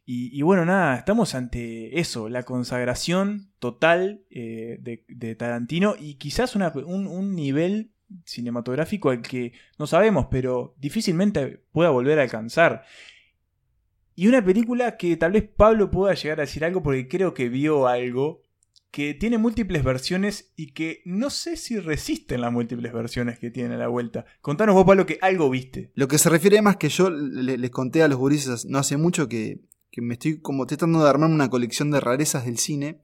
Y, bueno, nada, estamos ante eso, la consagración total eh, de, Tarantino y quizás un, un nivel cinematográfico al que no sabemos, pero difícilmente pueda volver a alcanzar. Y una película que tal vez Pablo pueda llegar a decir algo porque creo que vio algo que tiene múltiples versiones y que no sé si resisten las múltiples versiones que tiene a la vuelta. Contanos vos, Pablo, que algo viste. Lo que se refiere más que yo le- les conté a los gurises no hace mucho que, que me estoy como tratando de armar una colección de rarezas del cine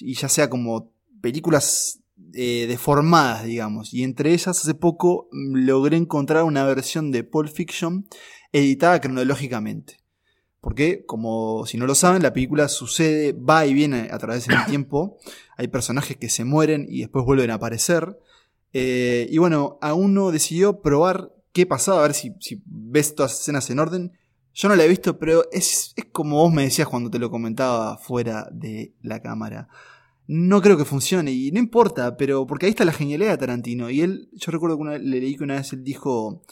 y ya sea como películas eh, deformadas, digamos. Y entre ellas hace poco mm, logré encontrar una versión de Pulp Fiction editada cronológicamente. Porque, como si no lo saben, la película sucede, va y viene a través del tiempo. Hay personajes que se mueren y después vuelven a aparecer. Eh, y bueno, a uno decidió probar qué pasaba, a ver si, si ves todas las escenas en orden. Yo no la he visto, pero es, es como vos me decías cuando te lo comentaba fuera de la cámara. No creo que funcione y no importa, pero porque ahí está la genialidad de Tarantino. Y él, yo recuerdo que una- le leí que una vez él dijo,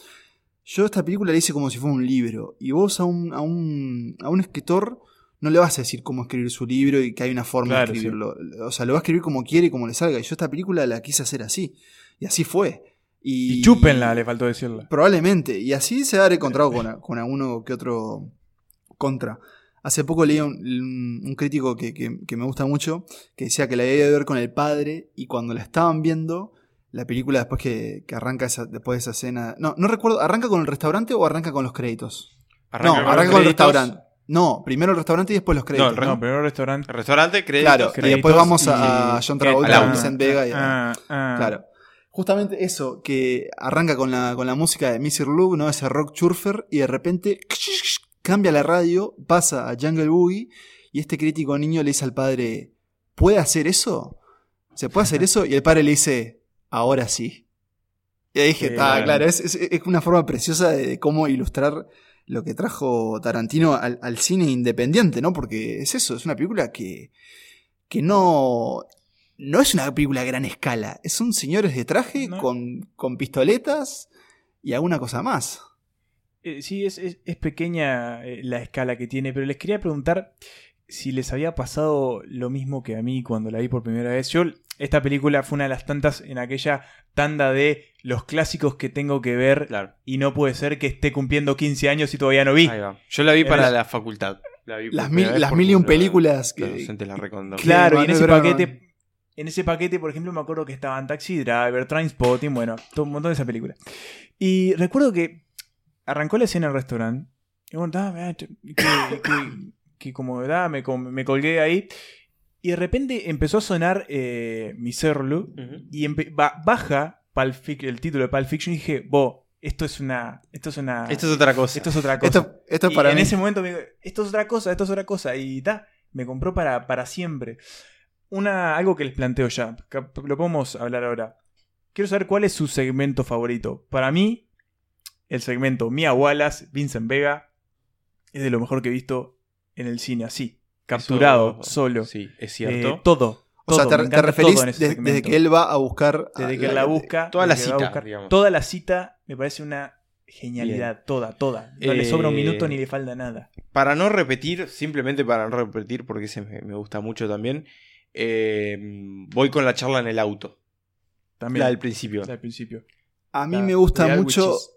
yo esta película la hice como si fuera un libro. Y vos a un, a un, a un escritor no le vas a decir cómo escribir su libro y que hay una forma Claro, de escribirlo. O sea, lo va a escribir como quiere y como le salga. Y yo esta película la quise hacer así. Y así fue. Y, Y chúpenla, le faltó decirle. Probablemente. Y así se habrá encontrado con, con alguno que otro contra. Hace poco leí un, un- crítico que, que- que me gusta mucho que decía que la había ido a ver con el padre y cuando la estaban viendo, la película después que, que arranca esa, después de esa escena. No, no recuerdo, ¿arranca con el restaurante o arranca con los créditos? no, con los arranca con el restaurante. No, primero el restaurante y después los créditos. el No, primero restaurante. Restaurante, créditos. Claro, y después vamos a, John Travolta, a. Vincent Vega y Ah, ah. Claro. Justamente eso, que arranca con la, con la música de Mr. Luke, ¿no? Ese rock churfer, y de repente cambia la radio, pasa a Jungle Boogie, y este crítico niño le dice al padre, ¿puede hacer eso? ¿Se puede hacer eso? Y el padre le dice, ahora sí. Y ahí dije, ah, bueno. claro, es, es- es una forma preciosa de, de cómo ilustrar lo que trajo Tarantino al, al cine independiente, ¿no? Porque es eso, es una película que, que no, no es una película a gran escala. Son señores de traje No. con, con pistoletas y alguna cosa más. Eh, sí, es, es- es pequeña eh, la escala que tiene, pero les quería preguntar si les había pasado lo mismo que a mí cuando la vi por primera vez. Yo, esta película fue una de las tantas en aquella tanda de los clásicos que tengo que ver Claro. y no puede ser que esté cumpliendo 15 años y todavía no vi. Ahí va. Yo la vi para Eres- la facultad. La vi por Las mil, las mil y un la- películas que... la. Claro, y en ese paquete, en ese paquete, por ejemplo, me acuerdo que estaban Taxi Driver, Trainspotting, bueno, todo un montón de esa película. Y recuerdo que arrancó la escena en el restaurante. Y bueno, da, vea, que, que- que como da, me, colgué ahí. Y de repente empezó a sonar eh, mi Serlu Ujú. y empe- ba- baja el título de Pulp Fiction y dije, bo, esto es una. Esto es una. Esto es otra cosa. esto es otra cosa. Esto, esto es Y para en mí. ese momento me digo, esto es otra cosa, esto es otra cosa. Y ta, me compró para, para siempre. Una, algo que les planteo ya, que lo podemos hablar ahora. Quiero saber cuál es su segmento favorito. Para mí, el segmento Mia Wallace, Vincent Vega, es de lo mejor que he visto en el cine, así, capturado, Eso- solo. Sí, es Eh, cierto. todo. O sea, todo, te, referís todo desde que él va a buscar... a Desde que la busca. toda la a cita, buscar-. Toda la cita me parece una genialidad. Toda, toda. No le sobra un Eh, minuto ni le falta nada. Para no repetir, simplemente para no repetir, porque ese me, me gusta mucho también, eh, voy con la charla en el auto. También. La del principio. La del principio. A mí La me gusta mucho Witches.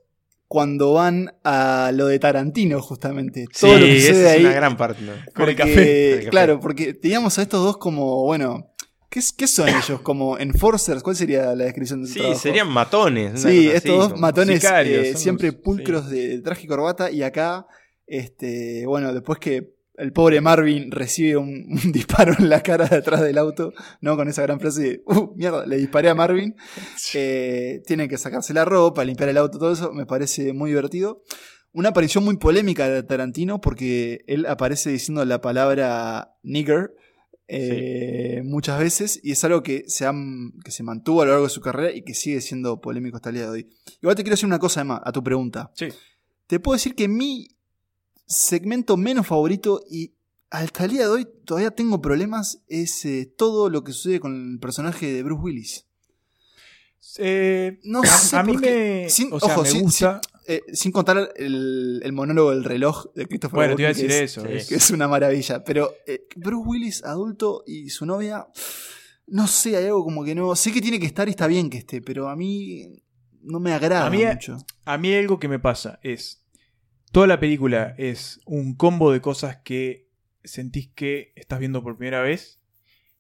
cuando van a lo de Tarantino, justamente. Sí, Todo lo que esa sucede es ahí. una gran parte. ¿no? Con el porque- café. Con el café. Claro, porque teníamos a estos dos como, bueno, ¿qué, es- qué son ellos? Como enforcers, ¿cuál sería la descripción del Sí, trabajo? serían matones. Sí, estos así, dos matones sicarios, eh, siempre los- pulcros de traje y corbata y acá, este, bueno, después que el pobre Marvin recibe un, un disparo en la cara de atrás del auto, ¿no? Con esa gran frase de, uh, mierda, le disparé a Marvin. Eh, tienen que sacarse la ropa, limpiar el auto, todo eso, me parece muy divertido. Una aparición muy polémica de Tarantino porque él aparece diciendo la palabra nigger eh, muchas veces y es algo que se, han- que se mantuvo a lo largo de su carrera y que sigue siendo polémico hasta el día de hoy. Igual te quiero decir una cosa más a tu pregunta. Sí. Te puedo decir que mi segmento menos favorito y hasta el día de hoy todavía tengo problemas es eh, todo lo que sucede con el personaje de Bruce Willis. Eh, No a, sé a mí me, Sin- o sea, ojo, me sin- gusta. eh, sin contar el, el monólogo del reloj de Christopher Bueno, te iba a decir que eso. es, es- que es una maravilla. Pero eh, Bruce Willis, adulto, y su novia, no sé, hay algo como que no. Sé que tiene que estar y está bien que esté, pero a mí no me agrada A mí- mucho. A mí algo que me pasa es. Toda la película es un combo de cosas que sentís que estás viendo por primera vez.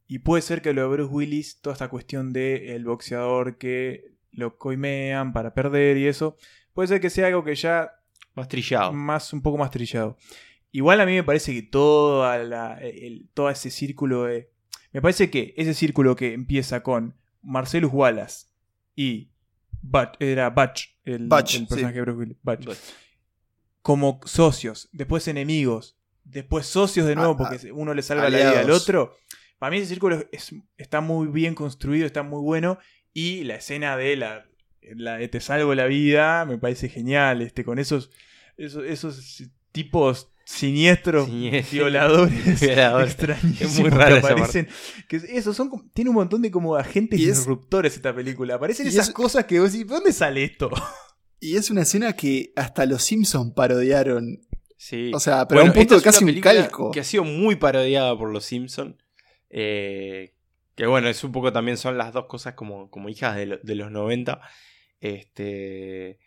Y puede ser que lo de Bruce Willis, toda esta cuestión de el boxeador que lo coimean para perder y eso, puede ser que sea algo que ya Más trillado. más un poco más trillado. Igual a mí me parece que toda la, el- todo ese círculo de... Me parece que ese círculo que empieza con Marcellus Wallace y Butch, era Butch, el, Butch, el personaje sí. de Bruce Willis, Butch, Butch. Como socios, después enemigos, después socios de nuevo Ah, porque uno le salva la vida al otro. Para mí ese círculo es- está muy bien construido, está muy bueno y la escena de la, la de te salvo la vida me parece genial, este con esos esos, esos tipos siniestros, violadores, Violadores. extrañísimos Es muy rara que aparecen. Que esos son tiene un montón de como agentes disruptores esta película. Aparecen esas es- cosas que vos decís, ¿de dónde sale esto? Y es una escena que hasta los Simpsons parodiaron. Sí. O sea, pero a un punto es casi un calco. Que ha sido muy parodiada por los Simpsons. que bueno, es un poco también son las dos cosas como, como hijas de, lo- de los 90. Este.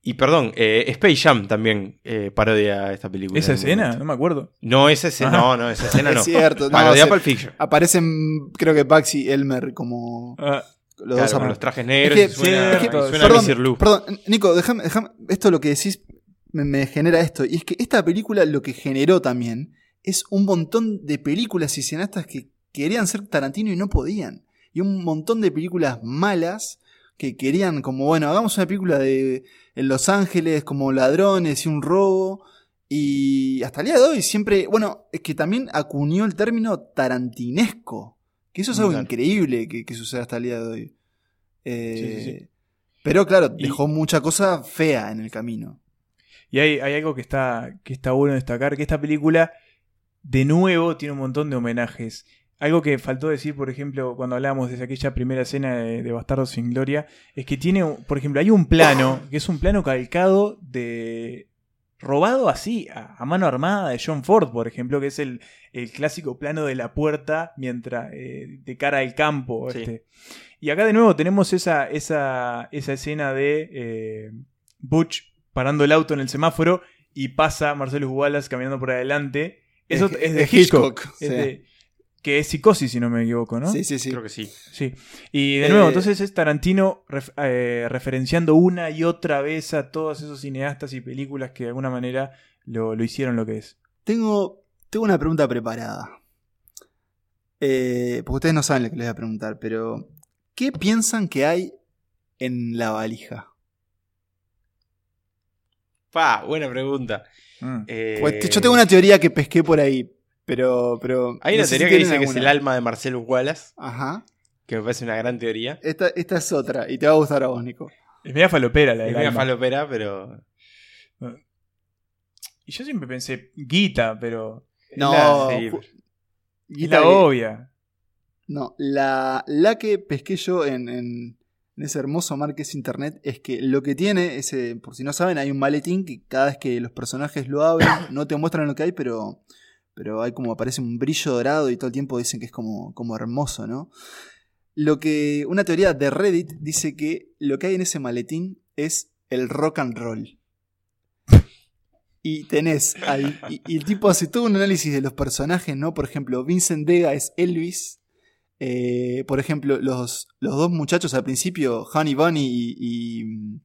Y perdón, eh, Space Jam también eh, parodia esta película. ¿Esa escena? momento. No me acuerdo. No, esa escena, no, no, esa escena no. Es cierto. no, Parodia Pulp Fiction. Aparecen, creo que Bugs y Elmer como Ah, los Claro, dos con hermanos. los trajes negros. Es y que- suena, es que- y suena perdón, Nico, déjame, déjame- esto lo que decís me, me genera esto. Y es que esta película lo que generó también es un montón de películas y cineastas que querían ser Tarantino y no podían. Y un montón de películas malas que querían como, bueno, hagamos una película de en Los Ángeles como ladrones y un robo. Y hasta el día de hoy siempre, bueno, es que también acuñó el término tarantinesco. Que eso es algo Claro. increíble que, que sucede hasta el día de hoy. Eh, Sí, sí, sí. Pero claro, Y- dejó mucha cosa fea en el camino. Y hay, hay algo que está, que está bueno destacar, que esta película, de nuevo, tiene un montón de homenajes. Algo que faltó decir, por ejemplo, cuando hablábamos de aquella primera escena de, de Bastardos sin Gloria, es que tiene, por ejemplo, hay un plano, que es un plano calcado de... robado así, a, a mano armada de John Ford, por ejemplo, que es el, el clásico plano de la puerta mientras eh, de cara al campo. Sí. este. Y acá de nuevo tenemos esa, esa, esa escena de eh, Butch parando el auto en el semáforo y pasa Marcelo Wallace caminando por adelante. Eso Es- es, de Hitchcock. Hitchcock, es sí. de- que es psicosis, si no me equivoco, ¿no? Sí, sí, sí. Creo que sí. Sí. Y de nuevo, Eh, entonces es Tarantino ref- eh, referenciando una y otra vez a todos esos cineastas y películas que de alguna manera lo, lo hicieron lo que es. Tengo, tengo una pregunta preparada. Eh, porque ustedes no saben lo que les voy a preguntar, pero ¿qué piensan que hay en la valija? Pa, buena pregunta. Mm. Eh, Pues, yo tengo una teoría que pesqué por ahí, pero... pero Hay no una si teoría que dice que es el alma de Marcelo Wallace, Ajá. que me parece una gran teoría. Esta, esta es otra, y te va a gustar a vos, Nico. Es media falopera la Es del media falopera, pero. Y yo siempre pensé guita, pero. es No, la- sí. es Guita la obvia. No, la, la que pesqué yo en, en- en ese hermoso mar que es internet es que lo que tiene, ese, por si no saben, hay un maletín que cada vez que los personajes lo abren, no te muestran lo que hay, pero, pero hay como aparece un brillo dorado y todo el tiempo dicen que es como, como hermoso, ¿no? Lo que. Una teoría de Reddit dice que lo que hay en ese maletín es el rock and roll. Y tenés y el tipo hace todo un análisis de los personajes, ¿no? Por ejemplo, Vincent Vega es Elvis. Eh, por ejemplo, los, los dos muchachos al principio, Honey Bunny y, y,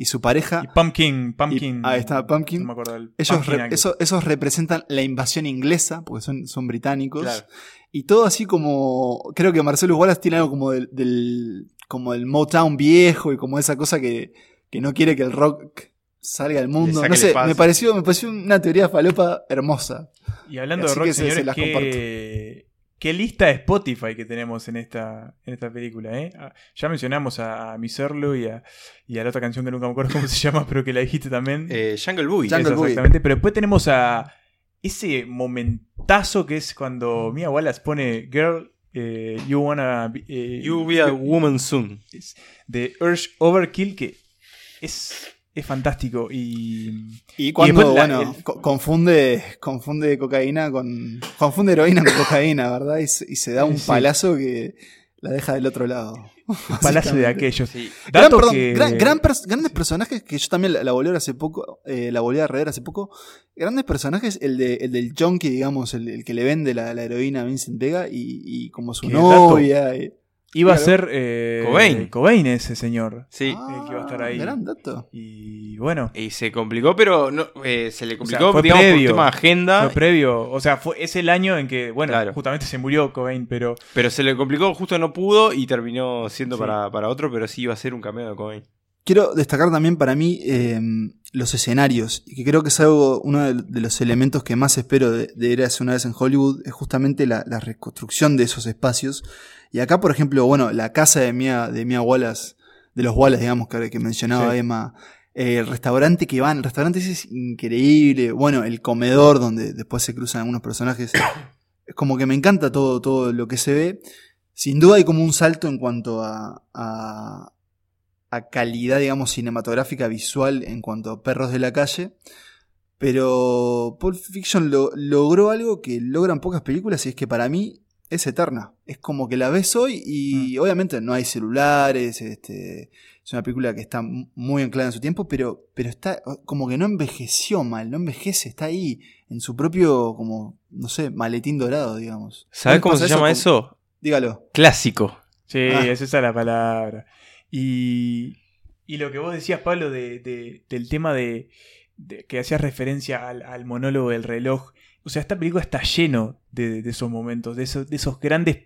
y su pareja. Y Pumpkin. Pumpkin Y- ahí está, Pumpkin. No me acuerdo del. Ellos, Pumpkin re- algo. eso- esos representan la invasión inglesa, porque son, son británicos. Claro. Y todo así como. Creo que Marcelo Wallace tiene algo como del, del- como el Motown viejo y como esa cosa que, que no quiere que el rock salga al mundo. No sé, me pareció, me pareció una teoría falopa hermosa. Y hablando Así de rock, que se- se señores, las ¿qué, qué lista de Spotify que tenemos en esta, en esta película? eh? Ah, Ya mencionamos a, a Miss Earl y a, y a la otra canción que nunca me acuerdo cómo se llama, pero que la dijiste también. Eh, Jungle Boogie. Jungle Boogie. exactamente. Pero después tenemos a ese momentazo que es cuando Mia Wallace pone Girl, eh, You Wanna Be, eh, You Be a Woman Soon. de Urge Overkill, que es es fantástico. Y, y cuando, bueno, confunde, confunde cocaína con. Confunde heroína con cocaína, ¿verdad? Y, se da un palazo que la deja del otro lado. Un palazo de aquellos. grandes personajes que yo también la, volví a hace poco, eh, la volví a rever hace poco. Grandes personajes, el, de, el del junkie, digamos, el, que le vende la, heroína a Vincent Vega y, como su novia. Iba a ser eh, Cobain. Cobain ese señor. Sí. Ah, que iba a estar ahí. Gran dato. Y bueno. Y se complicó, pero no, eh, se le complicó, fue digamos, previo, por tema agenda. Fue previo. O sea, fue, es el año en que, bueno, justamente se murió Cobain, pero. Pero se le complicó, justo no pudo y terminó siendo para, para, otro, pero sí iba a ser un cameo de Cobain. Quiero destacar también para mí em, los escenarios, y que creo que es algo, uno de, los elementos que más espero de, de hace una vez en Hollywood, es justamente la, la reconstrucción de esos espacios y acá, por ejemplo, bueno, la casa de Mia, de Mia Wallace, de los Wallace, digamos, que, que mencionaba Emma, eh, el restaurante que van, el restaurante ese es increíble, bueno, el comedor donde después se cruzan algunos personajes, es como que me encanta todo, todo lo que se ve. Sin duda hay como un salto en cuanto a, a, a calidad, digamos, cinematográfica visual en cuanto a perros de la calle. Pero Pulp Fiction lo, logró algo que logran pocas películas y es que para mí es eterna. Es como que la ves hoy y mm. obviamente no hay celulares, este, es una película que está muy anclada en su tiempo, pero, pero está como que no envejeció mal, no envejece, está ahí en su propio, como, no sé, maletín dorado, digamos. ¿Sabes cómo se llama eso? Dígalo. Clásico. Sí, ah. esa es la palabra. Y, y lo que vos decías, Pablo, de, del tema de, que hacías referencia al, al monólogo del reloj o sea, esta película está lleno de, esos momentos, de esos, de esos grandes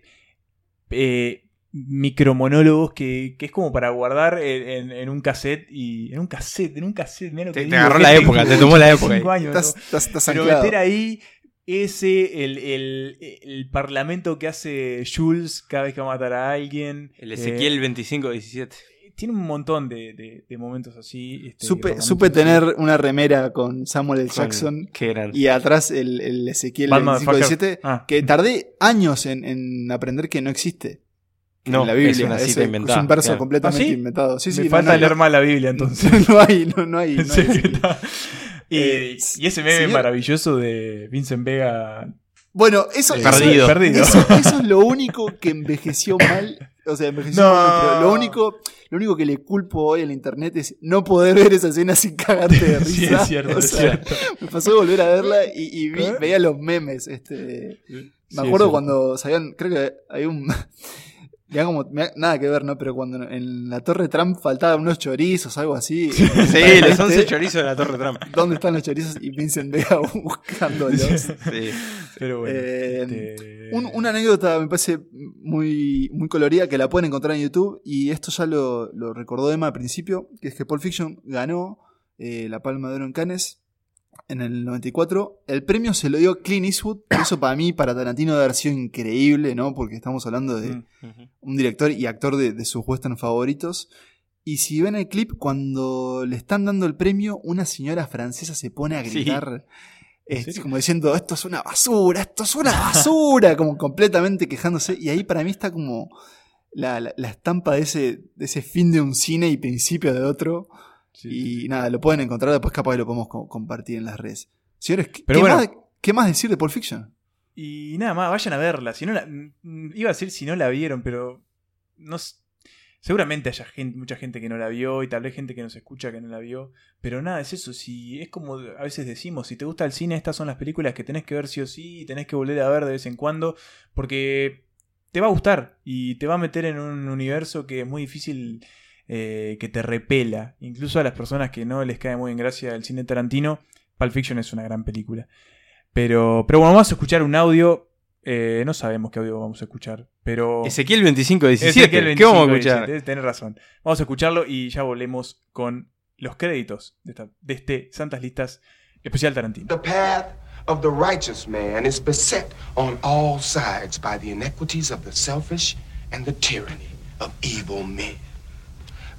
eh, micromonólogos que, que, es como para guardar en, un cassette y. En un cassette, en un cassette, mira lo que Te, agarró la época, te tomó la época. Pero meter ahí ese, el, el, el, parlamento que hace Jules cada vez que va a matar a alguien. El Ezequiel 2517 tiene un montón de, momentos así. Este, supe, tener una remera con Samuel L. Jackson y atrás el, el Ezequiel 517 ah. que tardé años en, aprender que no existe. No, en la Biblia. Es una cita es, inventada. Es un verso completamente ¿Ah, inventado. Sí, Me falta leer más la Biblia entonces. no hay, no, hay. y, ese meme maravilloso de Vincent Vega bueno, eso, eh, perdido. Eso, eso, es lo único que envejeció mal. O sea, envejeció mal, pero lo único, lo único que le culpo hoy al internet es no poder ver esa escena sin cagarte de risa. Sí, es cierto, es cierto. Me pasó de volver a verla y, vi, ¿Eh? veía los memes. Este, me acuerdo cuando sabían, creo que hay un como, nada que ver, ¿no? Pero cuando en la Torre Trump faltaban unos chorizos, algo así. Sí, los 11 chorizos de la Torre Trump. ¿Dónde están los chorizos? Y Vincent Vega buscándolos. Sí, pero bueno. Eh, este, una anécdota me parece muy, muy colorida que la pueden encontrar en YouTube. Y esto ya lo, lo recordó Emma al principio, que es que Pulp Fiction ganó eh, la Palma de Oro en Cannes en el 94. El premio se lo dio Clint Eastwood. Eso para mí, para Tarantino, debe haber sido increíble, ¿no? Porque estamos hablando de mm, un director y actor de, sus western favoritos. Y si ven el clip, cuando le están dando el premio, una señora francesa se pone a gritar. como diciendo, esto es una basura, esto es una basura, como completamente quejándose. Y ahí para mí está como la, la estampa de ese, de ese fin de un cine y principio de otro y nada, lo pueden encontrar, después capaz lo podemos compartir en las redes. Señores, ¿qué, más, ¿qué más decir de Pulp Fiction? Y nada más, vayan a verla. Si no la, iba a decir si no la vieron, pero no, seguramente haya gente, mucha gente que no la vio y tal vez gente que nos escucha que no la vio. Pero nada, es eso. Si es como a veces decimos, si te gusta el cine, estas son las películas que tenés que ver sí o sí y tenés que volver a ver de vez en cuando. Porque te va a gustar y te va a meter en un universo que es muy difícil eh, que te repela. Incluso a las personas que no les cae muy en gracia el cine Tarantino, Pulp Fiction es una gran película. Pero, pero bueno, vamos a escuchar un audio. Eh, no sabemos qué audio vamos a escuchar, pero... Ezequiel 2517, ¿qué vamos a escuchar? Tienes razón. Vamos a escucharlo y ya volvemos con los créditos de, de este Santas Listas especial Tarantino. The path of the righteous man is beset on all sides by the inequities of the selfish and the tyranny of evil men.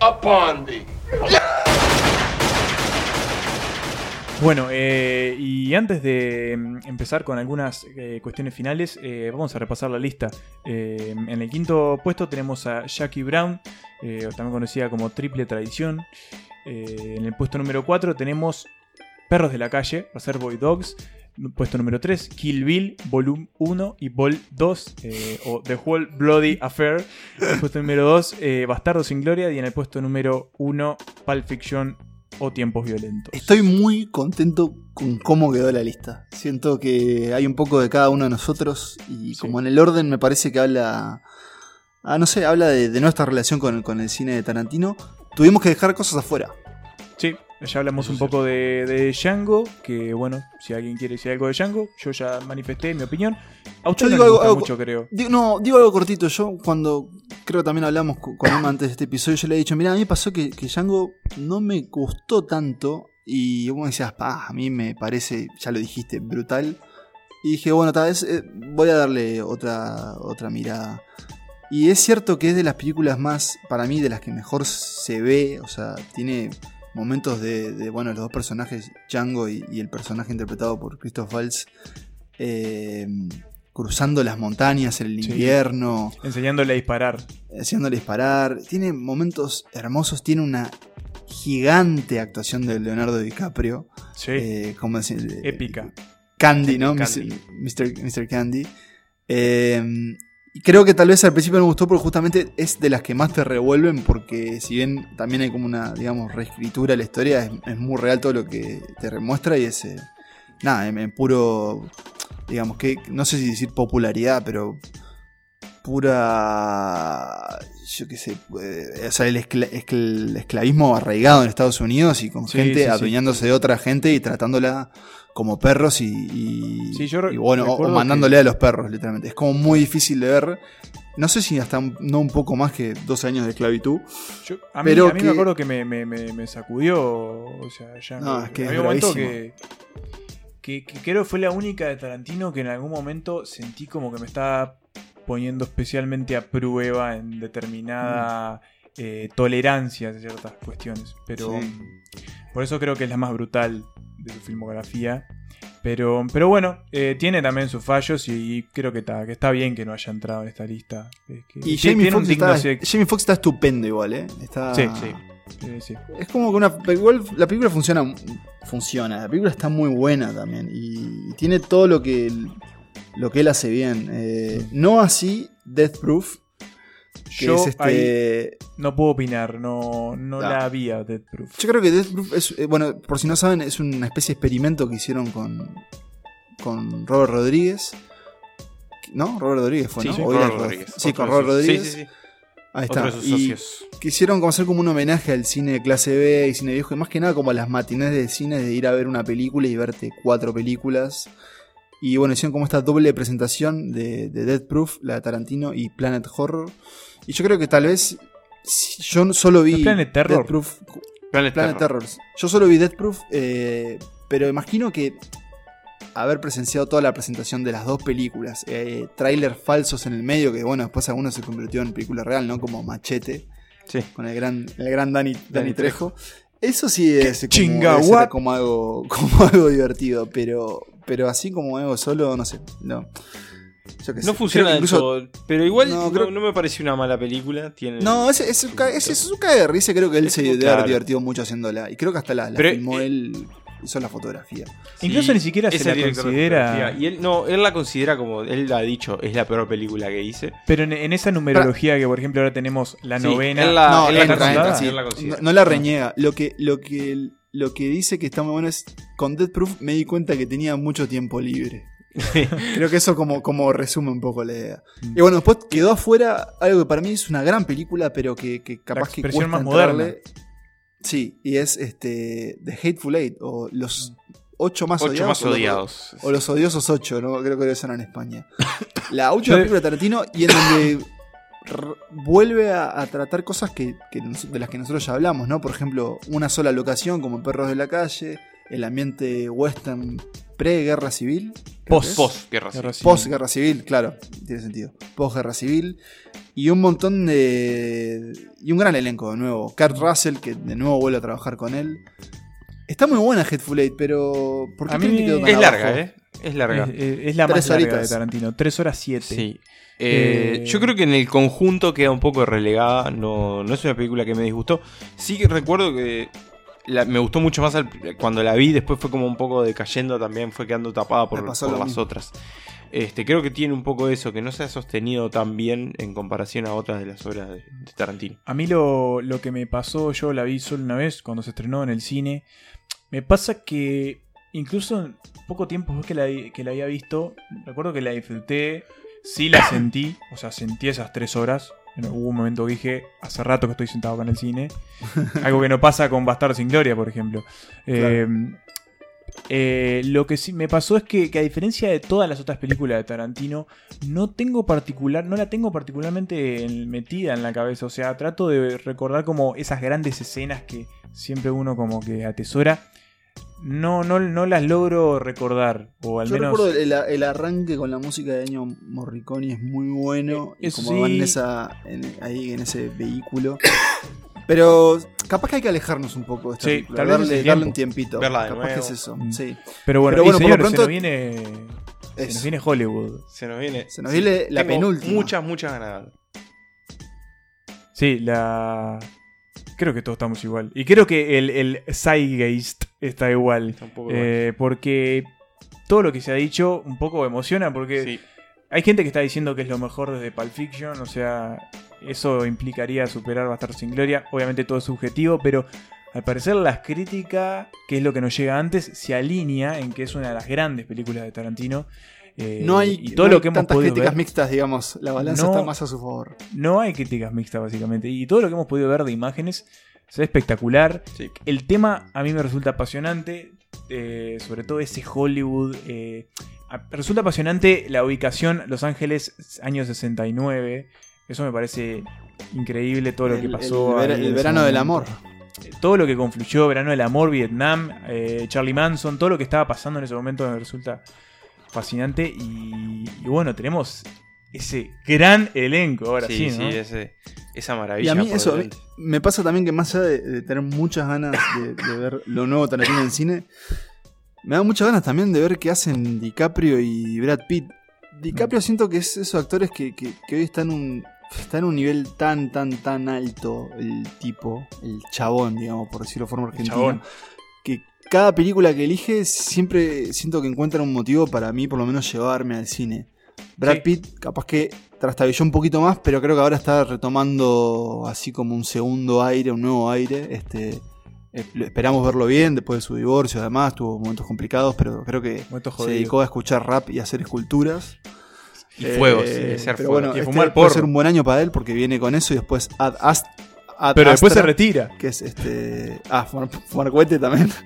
upon thee. Bueno, eh, y antes de mm, empezar con algunas eh, cuestiones finales, eh, vamos a repasar la lista. En el quinto puesto tenemos a Jackie Brown, también conocida como Triple Tradición. En el puesto número 4 tenemos Perros de la Calle, Reservoir Dogs. Puesto número 3, Kill Bill, Volume 1 y Vol 2, eh, o The Whole Bloody Affair. En el puesto número 2, eh, Bastardo sin Gloria. Y en el puesto número 1, Pulp Fiction o Tiempos Violentos. Estoy muy contento con cómo quedó la lista. Siento que hay un poco de cada uno de nosotros y como en el orden me parece que habla... Ah, no sé, habla de, de nuestra relación con, con el cine de Tarantino. Tuvimos que dejar cosas afuera. Sí, ya hablamos un poco de, de Django, que bueno, si alguien quiere decir algo de Django, yo ya manifesté mi opinión. A usted Yo no digo le algo- gusta algo- mucho, creo. Digo- no, digo algo cortito. Yo cuando creo que también hablamos co- con Emma antes de este episodio, yo le he dicho, mira, a mí me pasó que, que Django no me gustó tanto. Y vos me decías, pa, a mí me parece, ya lo dijiste, brutal. Y dije, bueno, tal vez eh, voy a darle otra, otra mirada. Y es cierto que es de las películas más, para mí, de las que mejor se ve. O sea, tiene momentos de, de, bueno, los dos personajes, Django y, y el personaje interpretado por Christoph Waltz, eh, cruzando las montañas en el Sí. invierno, Enseñándole a disparar. haciéndole disparar. Tiene momentos hermosos, tiene una gigante actuación de Leonardo DiCaprio. Sí. Eh, ¿cómo? Épica. Candy, ¿no? Candy. Mr. Mr. Candy. Eh, creo que tal vez al principio no me gustó porque justamente es de las que más te revuelven porque si bien también hay como una, digamos, reescritura de la historia, es, es muy real todo lo que te remuestra y es, eh, nada, en, en puro, digamos, que no sé si decir popularidad, pero pura, yo qué sé, eh, o sea, el, escla- escl- esclavismo arraigado en Estados Unidos y con Sí, gente sí, sí. adueñándose de otra gente y tratándola como perros y, y- Sí, yo y bueno, o- mandándole que- a los perros, literalmente. Es como muy difícil de ver. No sé si hasta no un poco más que dos años de esclavitud. Yo- a mí, Pero a mí que- me acuerdo que me, me- me- me sacudió. O sea, ya. No, es que es había un momento que, que, que creo que fue la única de Tarantino que en algún momento sentí como que me estaba poniendo especialmente a prueba en determinada eh, tolerancia de ciertas cuestiones. Pero Sí. mm, por eso creo que es la más brutal de su filmografía. Pero, pero bueno, eh, tiene también sus fallos y, creo que está, que está bien que no haya entrado en esta lista. Es que Y Jamie Foxx, está, estupendo igual, ¿eh? Está, Sí, sí. Eh, sí. Es como que una. Igual la película funciona. Funciona. La película está muy buena también. Y, y tiene todo lo que. él- Lo que él hace bien. Eh, no así Death Proof. Que Yo es este. No puedo opinar, no, no Ah. la había Death Proof. Yo creo que Death Proof es. eh, bueno, por si no saben, es una especie de experimento que hicieron con. Con Robert Rodríguez. ¿No? Robert Rodríguez fue, Sí, ¿no? sí, Robert Rodríguez. Sí, con Robert Rodríguez. sí, sí, sí. Ahí Otro está. de sus Y socios. quisieron como hacer como un homenaje al cine de clase B y cine viejo, y más que nada como a las matinés de cine de ir a ver una película y verte cuatro películas. Y bueno, hicieron como esta doble presentación de, de Death Proof, la de Tarantino y Planet Horror. Y yo creo que tal vez si yo solo vi ¿No es Planet Terror? Death Proof. Planet Planet Terror. Terrors. Yo solo vi Death Proof, eh, pero imagino que haber presenciado toda la presentación de las dos películas, eh, trailers falsos en el medio, que bueno, después alguno se convirtió en película real, ¿no? Como Machete, Sí. con el gran, el gran Dani, Dani, Dani Trejo. Eso sí es como, chinga, debe ser what? como algo, como algo divertido, pero, pero así como algo solo, no sé, no. Yo qué sé. No funciona del incluso- todo, pero igual No, no, creo- no me pareció una mala película. Tiene... No, es ese es un cague de risa, creo que él Es se debe haber divertido mucho haciéndola. Y creo que hasta la, la Pero, filmó eh, él, hizo la fotografía. Incluso ni siquiera es se la considera- fotografía. Y él, no, él la considera como, él ha dicho, es la peor película que hice. Pero en, en esa numerología que, por ejemplo, ahora tenemos la Sí, novena. él la- no, él la entra, considera, entra, sí. él la considera. No, no la reniega. Lo que, lo, que, lo que dice que está muy bueno es, con Death Proof me di cuenta que tenía mucho tiempo libre. Creo que eso como, como resume un poco la idea. Mm. Y bueno, después quedó afuera algo que para mí es una gran película, pero que, que capaz que expresión cuesta más moderna. Sí, y es este The Hateful Eight, o los ocho más Ocho odiados. más o los-. O los odiosos ocho, ¿no? Creo que debe ser en España. La última película de Tarantino y en donde vuelve a, tratar cosas que, de las que nosotros ya hablamos, ¿no? Por ejemplo, una sola locación como Perros de la Calle, el ambiente western pre-guerra civil. Post-guerra civil. Post-guerra civil, claro, tiene sentido. Post-guerra civil. Y un montón de. Y un gran elenco de nuevo. Kurt Russell, que de nuevo vuelve a trabajar con él. Está muy buena Headful Eight, pero. ¿por qué a mí es larga, ¿eh? Es larga. Es, la más larga de Tarantino. Tres horas siete. Sí. Eh, yo creo que en el conjunto queda un poco relegada. No, no es una película que me disgustó. Sí que recuerdo que me gustó mucho más cuando la vi. Después fue como un poco decayendo también. Fue quedando tapada por, las otras. Este, creo que tiene un poco eso, que no se ha sostenido tan bien en comparación a otras de las obras de, Tarantino. A mí lo, lo, que me pasó, yo la vi solo una vez cuando se estrenó en el cine. Me pasa que incluso en poco tiempo después que la, que la había visto, recuerdo que la disfruté, sí la sentí, o sea, sentí esas tres horas. Hubo un momento que dije, hace rato que estoy sentado acá en el cine. Algo que no pasa con Bastardo sin Gloria, por ejemplo. Em, eh, lo que sí me pasó es que, a diferencia de todas las otras películas de Tarantino, no tengo particular, no la tengo particularmente metida en la cabeza. O sea, trato de recordar como esas grandes escenas que siempre uno como que atesora no, no, no las logro recordar. O al Yo menos. recuerdo el, arranque con la música de Año Morricone es muy bueno. Eh, y como van en esa, ahí en ese vehículo. Pero capaz que hay que alejarnos un poco de esta sí, Tal vez darle, un tiempito. Verla capaz que es eso. Mm. Sí. Pero bueno, por lo pronto. Se nos viene. Se nos viene Hollywood. Se nos viene. Se nos viene la penúltima. Muchas, muchas ganas. Sí, la. Creo que todos estamos igual. Y creo que el, el Zeitgeist está igual. Eh, porque todo lo que se ha dicho un poco emociona porque hay gente que está diciendo que es lo mejor desde Pulp Fiction. O sea, eso implicaría superar Bastardo sin Gloria. Obviamente todo es subjetivo, pero al parecer las críticas, que es lo que nos llega antes, se alinea en que es una de las grandes películas de Tarantino. Eh, no hay, y todo lo que hemos tantas críticas mixtas, digamos. La balanza está más a su favor. No hay críticas mixtas, básicamente. Y todo lo que hemos podido ver de imágenes es espectacular. El tema a mí me resulta apasionante. Eh, sobre todo ese Hollywood. Eh, resulta apasionante la ubicación Los Ángeles, año 69. Eso me parece increíble todo lo que pasó. El, verano del amor. Todo lo que confluyó, verano del amor, Vietnam, Charlie Manson, todo lo que estaba pasando en ese momento me resulta fascinante. Y, bueno, tenemos ese gran elenco ahora sí. Sí, esa maravilla. Y a mí eso me pasa también que más allá de, tener muchas ganas de, ver lo nuevo Tarantino en cine, me da muchas ganas también de ver qué hacen DiCaprio y Brad Pitt. DiCaprio siento que es esos actores que, hoy están en un, está en un nivel tan, tan, tan alto el tipo, el chabón, digamos, por decirlo de forma argentina. Que cada película que elige siempre siento que encuentra un motivo para mí por lo menos llevarme al cine. Brad Pitt capaz que trastabilló un poquito más, pero creo que ahora está retomando así como un segundo aire, un nuevo aire. Este, eh, esperamos verlo bien después de su divorcio, además tuvo momentos complicados, pero creo que se dedicó a escuchar rap y a hacer escuturas. Y fuego, eh, pero bueno, este puede ser un buen año para él porque viene con eso y después Ad, Pero después se retira. Que es este. Ah, fumar también.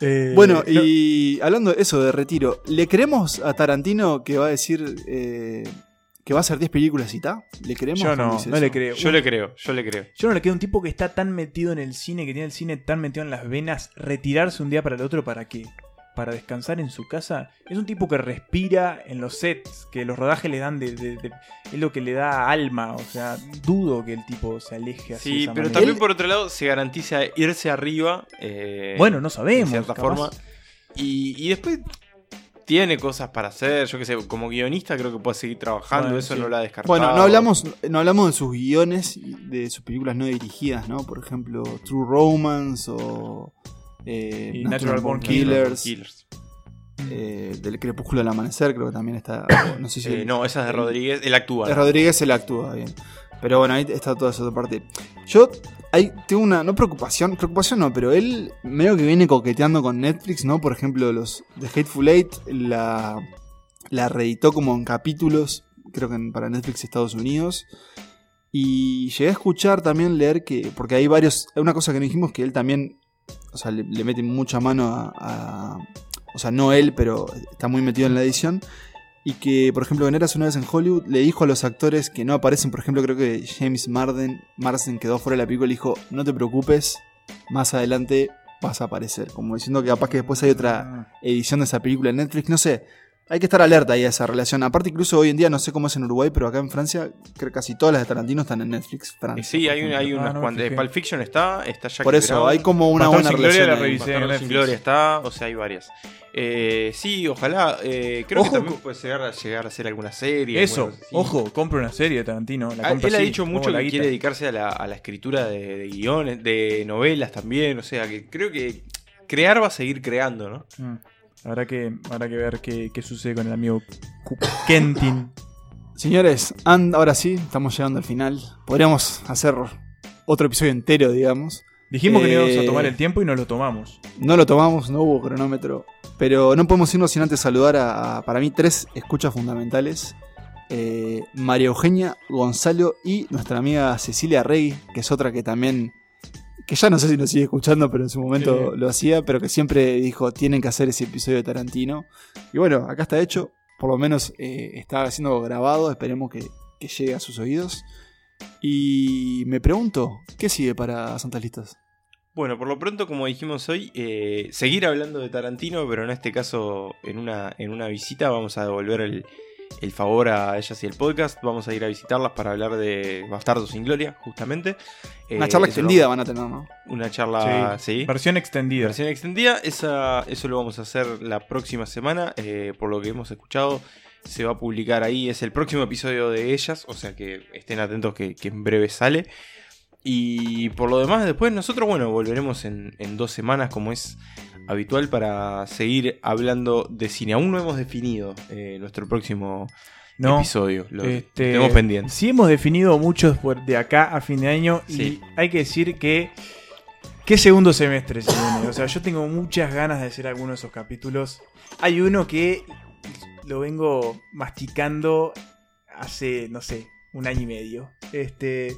Eh, bueno, y hablando de eso, de retiro, ¿le creemos a Tarantino que va a decir eh, que va a hacer 10 películas y está? ¿Le creemos? Yo no, no le creo. Yo le creo, yo le creo. Yo no le creo un tipo que está tan metido en el cine, que tiene el cine tan metido en las venas, retirarse un día para el otro, ¿para qué? Para descansar en su casa. Es un tipo que respira en los sets, que los rodajes le dan de, es lo que le da alma. O sea, dudo que el tipo se aleje así. Sí, pero también por otro lado se garantiza irse arriba. Eh, bueno, no sabemos. De cierta forma. Y, después tiene cosas para hacer. Yo que sé, como guionista creo que puede seguir trabajando. eso no lo ha descartado. Bueno, no hablamos, no hablamos de sus guiones, de sus películas no dirigidas, ¿no? Por ejemplo, True Romance o eh, Natural, Born Killers. Eh, del Crepúsculo del Amanecer, creo que también está. No, sé si eh, no esa es de Rodríguez, él actúa. De Rodríguez, él actúa, bien. Pero bueno, ahí está toda esa otra parte. Yo hay, tengo una, no preocupación, preocupación no, pero él medio que viene coqueteando con Netflix, ¿no? Por ejemplo, los de Hateful Eight la, la reeditó como en capítulos, creo que para Netflix Estados Unidos. Y llegué a escuchar también, leer que, porque hay varios, una cosa que no dijimos, que él también o sea, le, mete mucha mano a, O sea, no él, pero está muy metido en la edición. y que, por ejemplo, en Eras una vez en Hollywood le dijo a los actores que no aparecen, por ejemplo, creo que James Marden, Marsden quedó fuera de la película y dijo, no te preocupes, más adelante vas a aparecer. Como diciendo que capaz que después hay otra Ah. edición de esa película en Netflix, no sé. Hay que estar alerta ahí a esa relación. Aparte, incluso hoy en día, no sé cómo es en Uruguay, pero acá en Francia, creo que casi todas las de Tarantino están en Netflix. Francia, Sí, hay, un- hay Ah, unas no me cuantas. Pulp Fiction está, está Jackie Por eso, Brown, hay como una buena sin Gloria relación. la revisé. En sin Netflix. Gloria está, o sea, hay varias. Eh, sí, ojalá. eh, creo Ojo que también puede llegar a, llegar a hacer alguna serie. Eso, ojo, compra una serie de Tarantino. La Ah, compra él ha dicho mucho que quiere dedicarse a la, a la escritura de, de guiones, de novelas también. O sea, que creo que crear va a seguir creando, ¿no? Mm. Habrá que, habrá que ver qué, qué sucede con el amigo Kentin. Señores, and- ahora sí, estamos llegando al final. Podríamos hacer otro episodio entero, digamos. Dijimos que no íbamos Eh, a tomar el tiempo y no lo tomamos. No lo tomamos, no hubo cronómetro. Pero no podemos irnos sin antes saludar a, a, para mí, tres escuchas fundamentales. Eh, María Eugenia, Gonzalo y nuestra amiga Cecilia Rey, que es otra que también, que ya no sé si nos sigue escuchando, pero en su momento Sí. lo hacía, pero que siempre dijo, tienen que hacer ese episodio de Tarantino. Y bueno, acá está hecho, por lo menos eh, está siendo grabado, esperemos que, que llegue a sus oídos. Y me pregunto, ¿qué sigue para Santas Listas? Bueno, por lo pronto, como dijimos hoy, eh, seguir hablando de Tarantino, pero en este caso, en una, en una visita, vamos a devolver el, el favor a ellas y el podcast. Vamos a ir a visitarlas para hablar de Bastardos sin Gloria, justamente. Una Eh, charla extendida vamos- van a tener, ¿no? Una charla, sí. Versión extendida. Versión extendida, esa, eso lo vamos a hacer la próxima semana. eh, por lo que hemos escuchado, se va a publicar ahí. Es el próximo episodio de ellas, o sea que estén atentos que, que en breve sale. Y por lo demás, después nosotros, bueno, volveremos en, en dos semanas, como es habitual, para seguir hablando de cine. Aún no hemos definido eh, nuestro próximo No, episodio. Lo Este, tenemos pendiente. Sí hemos definido muchos por de acá a fin de año Sí. y hay que decir que qué segundo semestre se viene. O sea, yo tengo muchas ganas de hacer alguno de esos capítulos. Hay uno que lo vengo masticando hace, no sé, un año y medio. Este,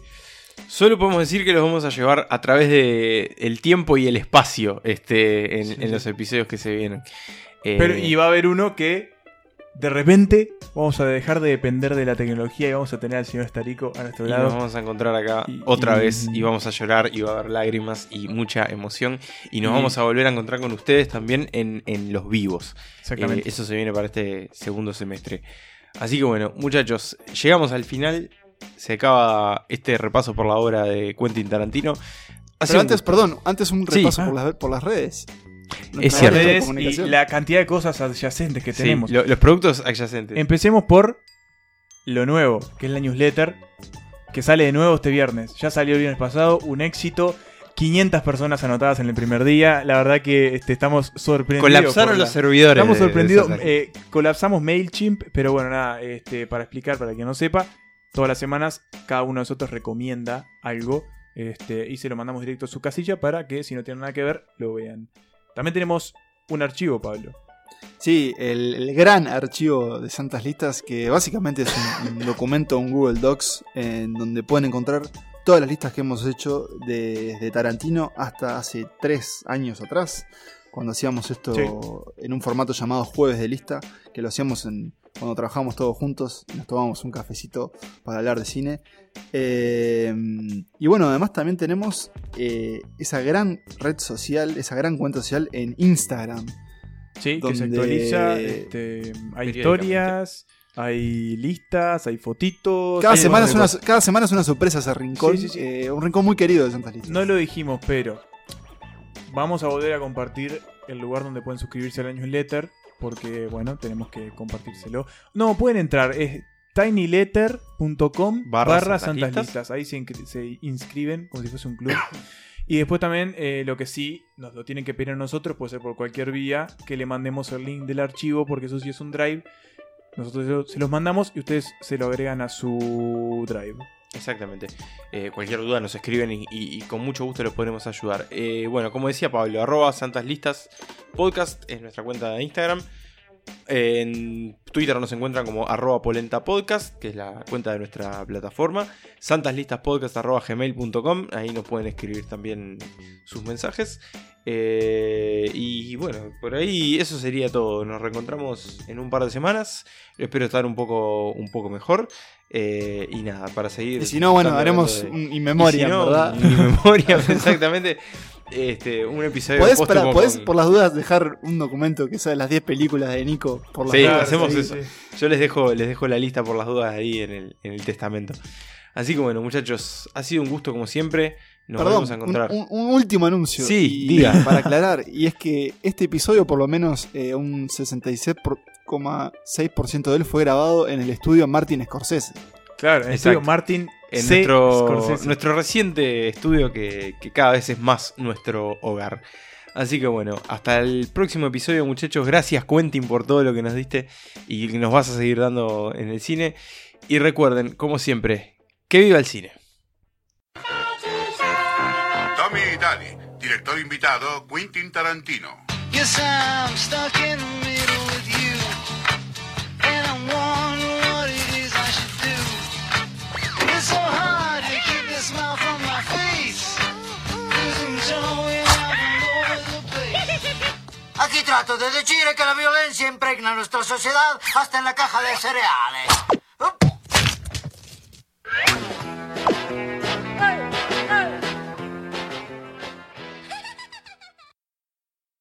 Solo podemos decir que los vamos a llevar a través de el tiempo y el espacio este, en, Sí. en los episodios que se vienen. Eh, pero y va a haber uno que de repente vamos a dejar de depender de la tecnología y vamos a tener al señor Starico a nuestro y lado. nos vamos a encontrar acá Y- otra y- vez y vamos a llorar y va a haber lágrimas y mucha emoción. Y nos Y- vamos a volver a encontrar con ustedes también en, en los vivos. Exactamente. Eh, eso se viene para este segundo semestre. Así que bueno, muchachos, llegamos al final. Se acaba este repaso por la obra de Quentin Tarantino. Pero un antes, gusto. perdón, antes un repaso Ah. por, las, por las redes. Es cierto. red de Redes y la cantidad de cosas adyacentes que Sí, tenemos. lo- los productos adyacentes. Empecemos por lo nuevo, que es la newsletter, que sale de nuevo este viernes. Ya salió el viernes pasado, un éxito. 500 personas anotadas en el primer día. La verdad que este, estamos sorprendidos. Colapsaron la- los servidores. Estamos de- de sorprendidos. Eh, colapsamos MailChimp, pero bueno, nada, este, para explicar, para quien no sepa, todas las semanas cada uno de nosotros recomienda algo este, y se lo mandamos directo a su casilla para que si no tienen nada que ver, lo vean. También tenemos un archivo, Pablo. Sí, el, gran archivo de Santas Listas, que básicamente es un, un documento, un Google Docs, en donde pueden encontrar todas las listas que hemos hecho desde Tarantino hasta hace tres años atrás, cuando hacíamos esto Sí. en un formato llamado Jueves de Lista, que lo hacíamos en, cuando trabajamos todos juntos nos tomábamos un cafecito para hablar de cine. Eh, y bueno, además también tenemos eh, esa gran red social, esa gran cuenta social en Instagram. Sí, que se donde- actualiza. este, hay historias, hay listas, hay fotitos. Cada hay semana, es un una, cada semana es una sorpresa ese rincón. Sí, sí, sí. eh, un rincón muy querido de Santas Listas. No lo dijimos, pero vamos a volver a compartir el lugar donde pueden suscribirse a la newsletter. Porque, bueno, tenemos que compartírselo. No, pueden entrar. Es tinyletter.com Barra barra Santas Listas. Ahí se, inscri- se inscriben como si fuese un club. Y después también eh, lo que sí nos lo tienen que pedir a nosotros, puede ser por cualquier vía, que le mandemos el link del archivo, porque eso sí es un drive. Nosotros se los mandamos y ustedes se lo agregan a su drive. Exactamente. Eh, cualquier duda nos escriben y, y- con mucho gusto les podremos ayudar. Eh, bueno, como decía Pablo, arroba Santas Listas Podcast es nuestra cuenta de Instagram. En Twitter nos encuentran como arroba polentapodcast, que es la cuenta de nuestra plataforma. santaslistaspodcast.gmail.com, ahí nos pueden escribir también sus mensajes. Eh, y bueno, por ahí eso sería todo. Nos reencontramos en un par de semanas. Espero estar un poco, un poco mejor. Eh, y nada, para seguir. Y si no, bueno, haremos un. Inmemoria, exactamente. Este, un episodio ¿Podés, por las dudas dejar un documento que sea de las 10 películas de Nico? Por las sí, hacemos eso. Yo les dejo, les dejo la lista por las dudas ahí en el, en el testamento. Así que bueno, muchachos, ha sido un gusto como siempre. Nos Perdón, a encontrar. Un, último anuncio. Sí, diga. Para aclarar, y es que este episodio, por lo menos eh, un 66,6% de él fue grabado en el estudio Martin Scorsese. Claro, el estudio Martin en nuestro, nuestro, reciente estudio que, que cada vez es más nuestro hogar. Así que bueno, hasta el próximo episodio muchachos. Gracias Quentin por todo lo que nos diste y que nos vas a seguir dando en el cine. Y recuerden, como siempre, que viva el cine. Tommy Daly, director invitado Quentin Tarantino. Aquí trato de decir que la violencia impregna nuestra sociedad hasta en la caja de cereales.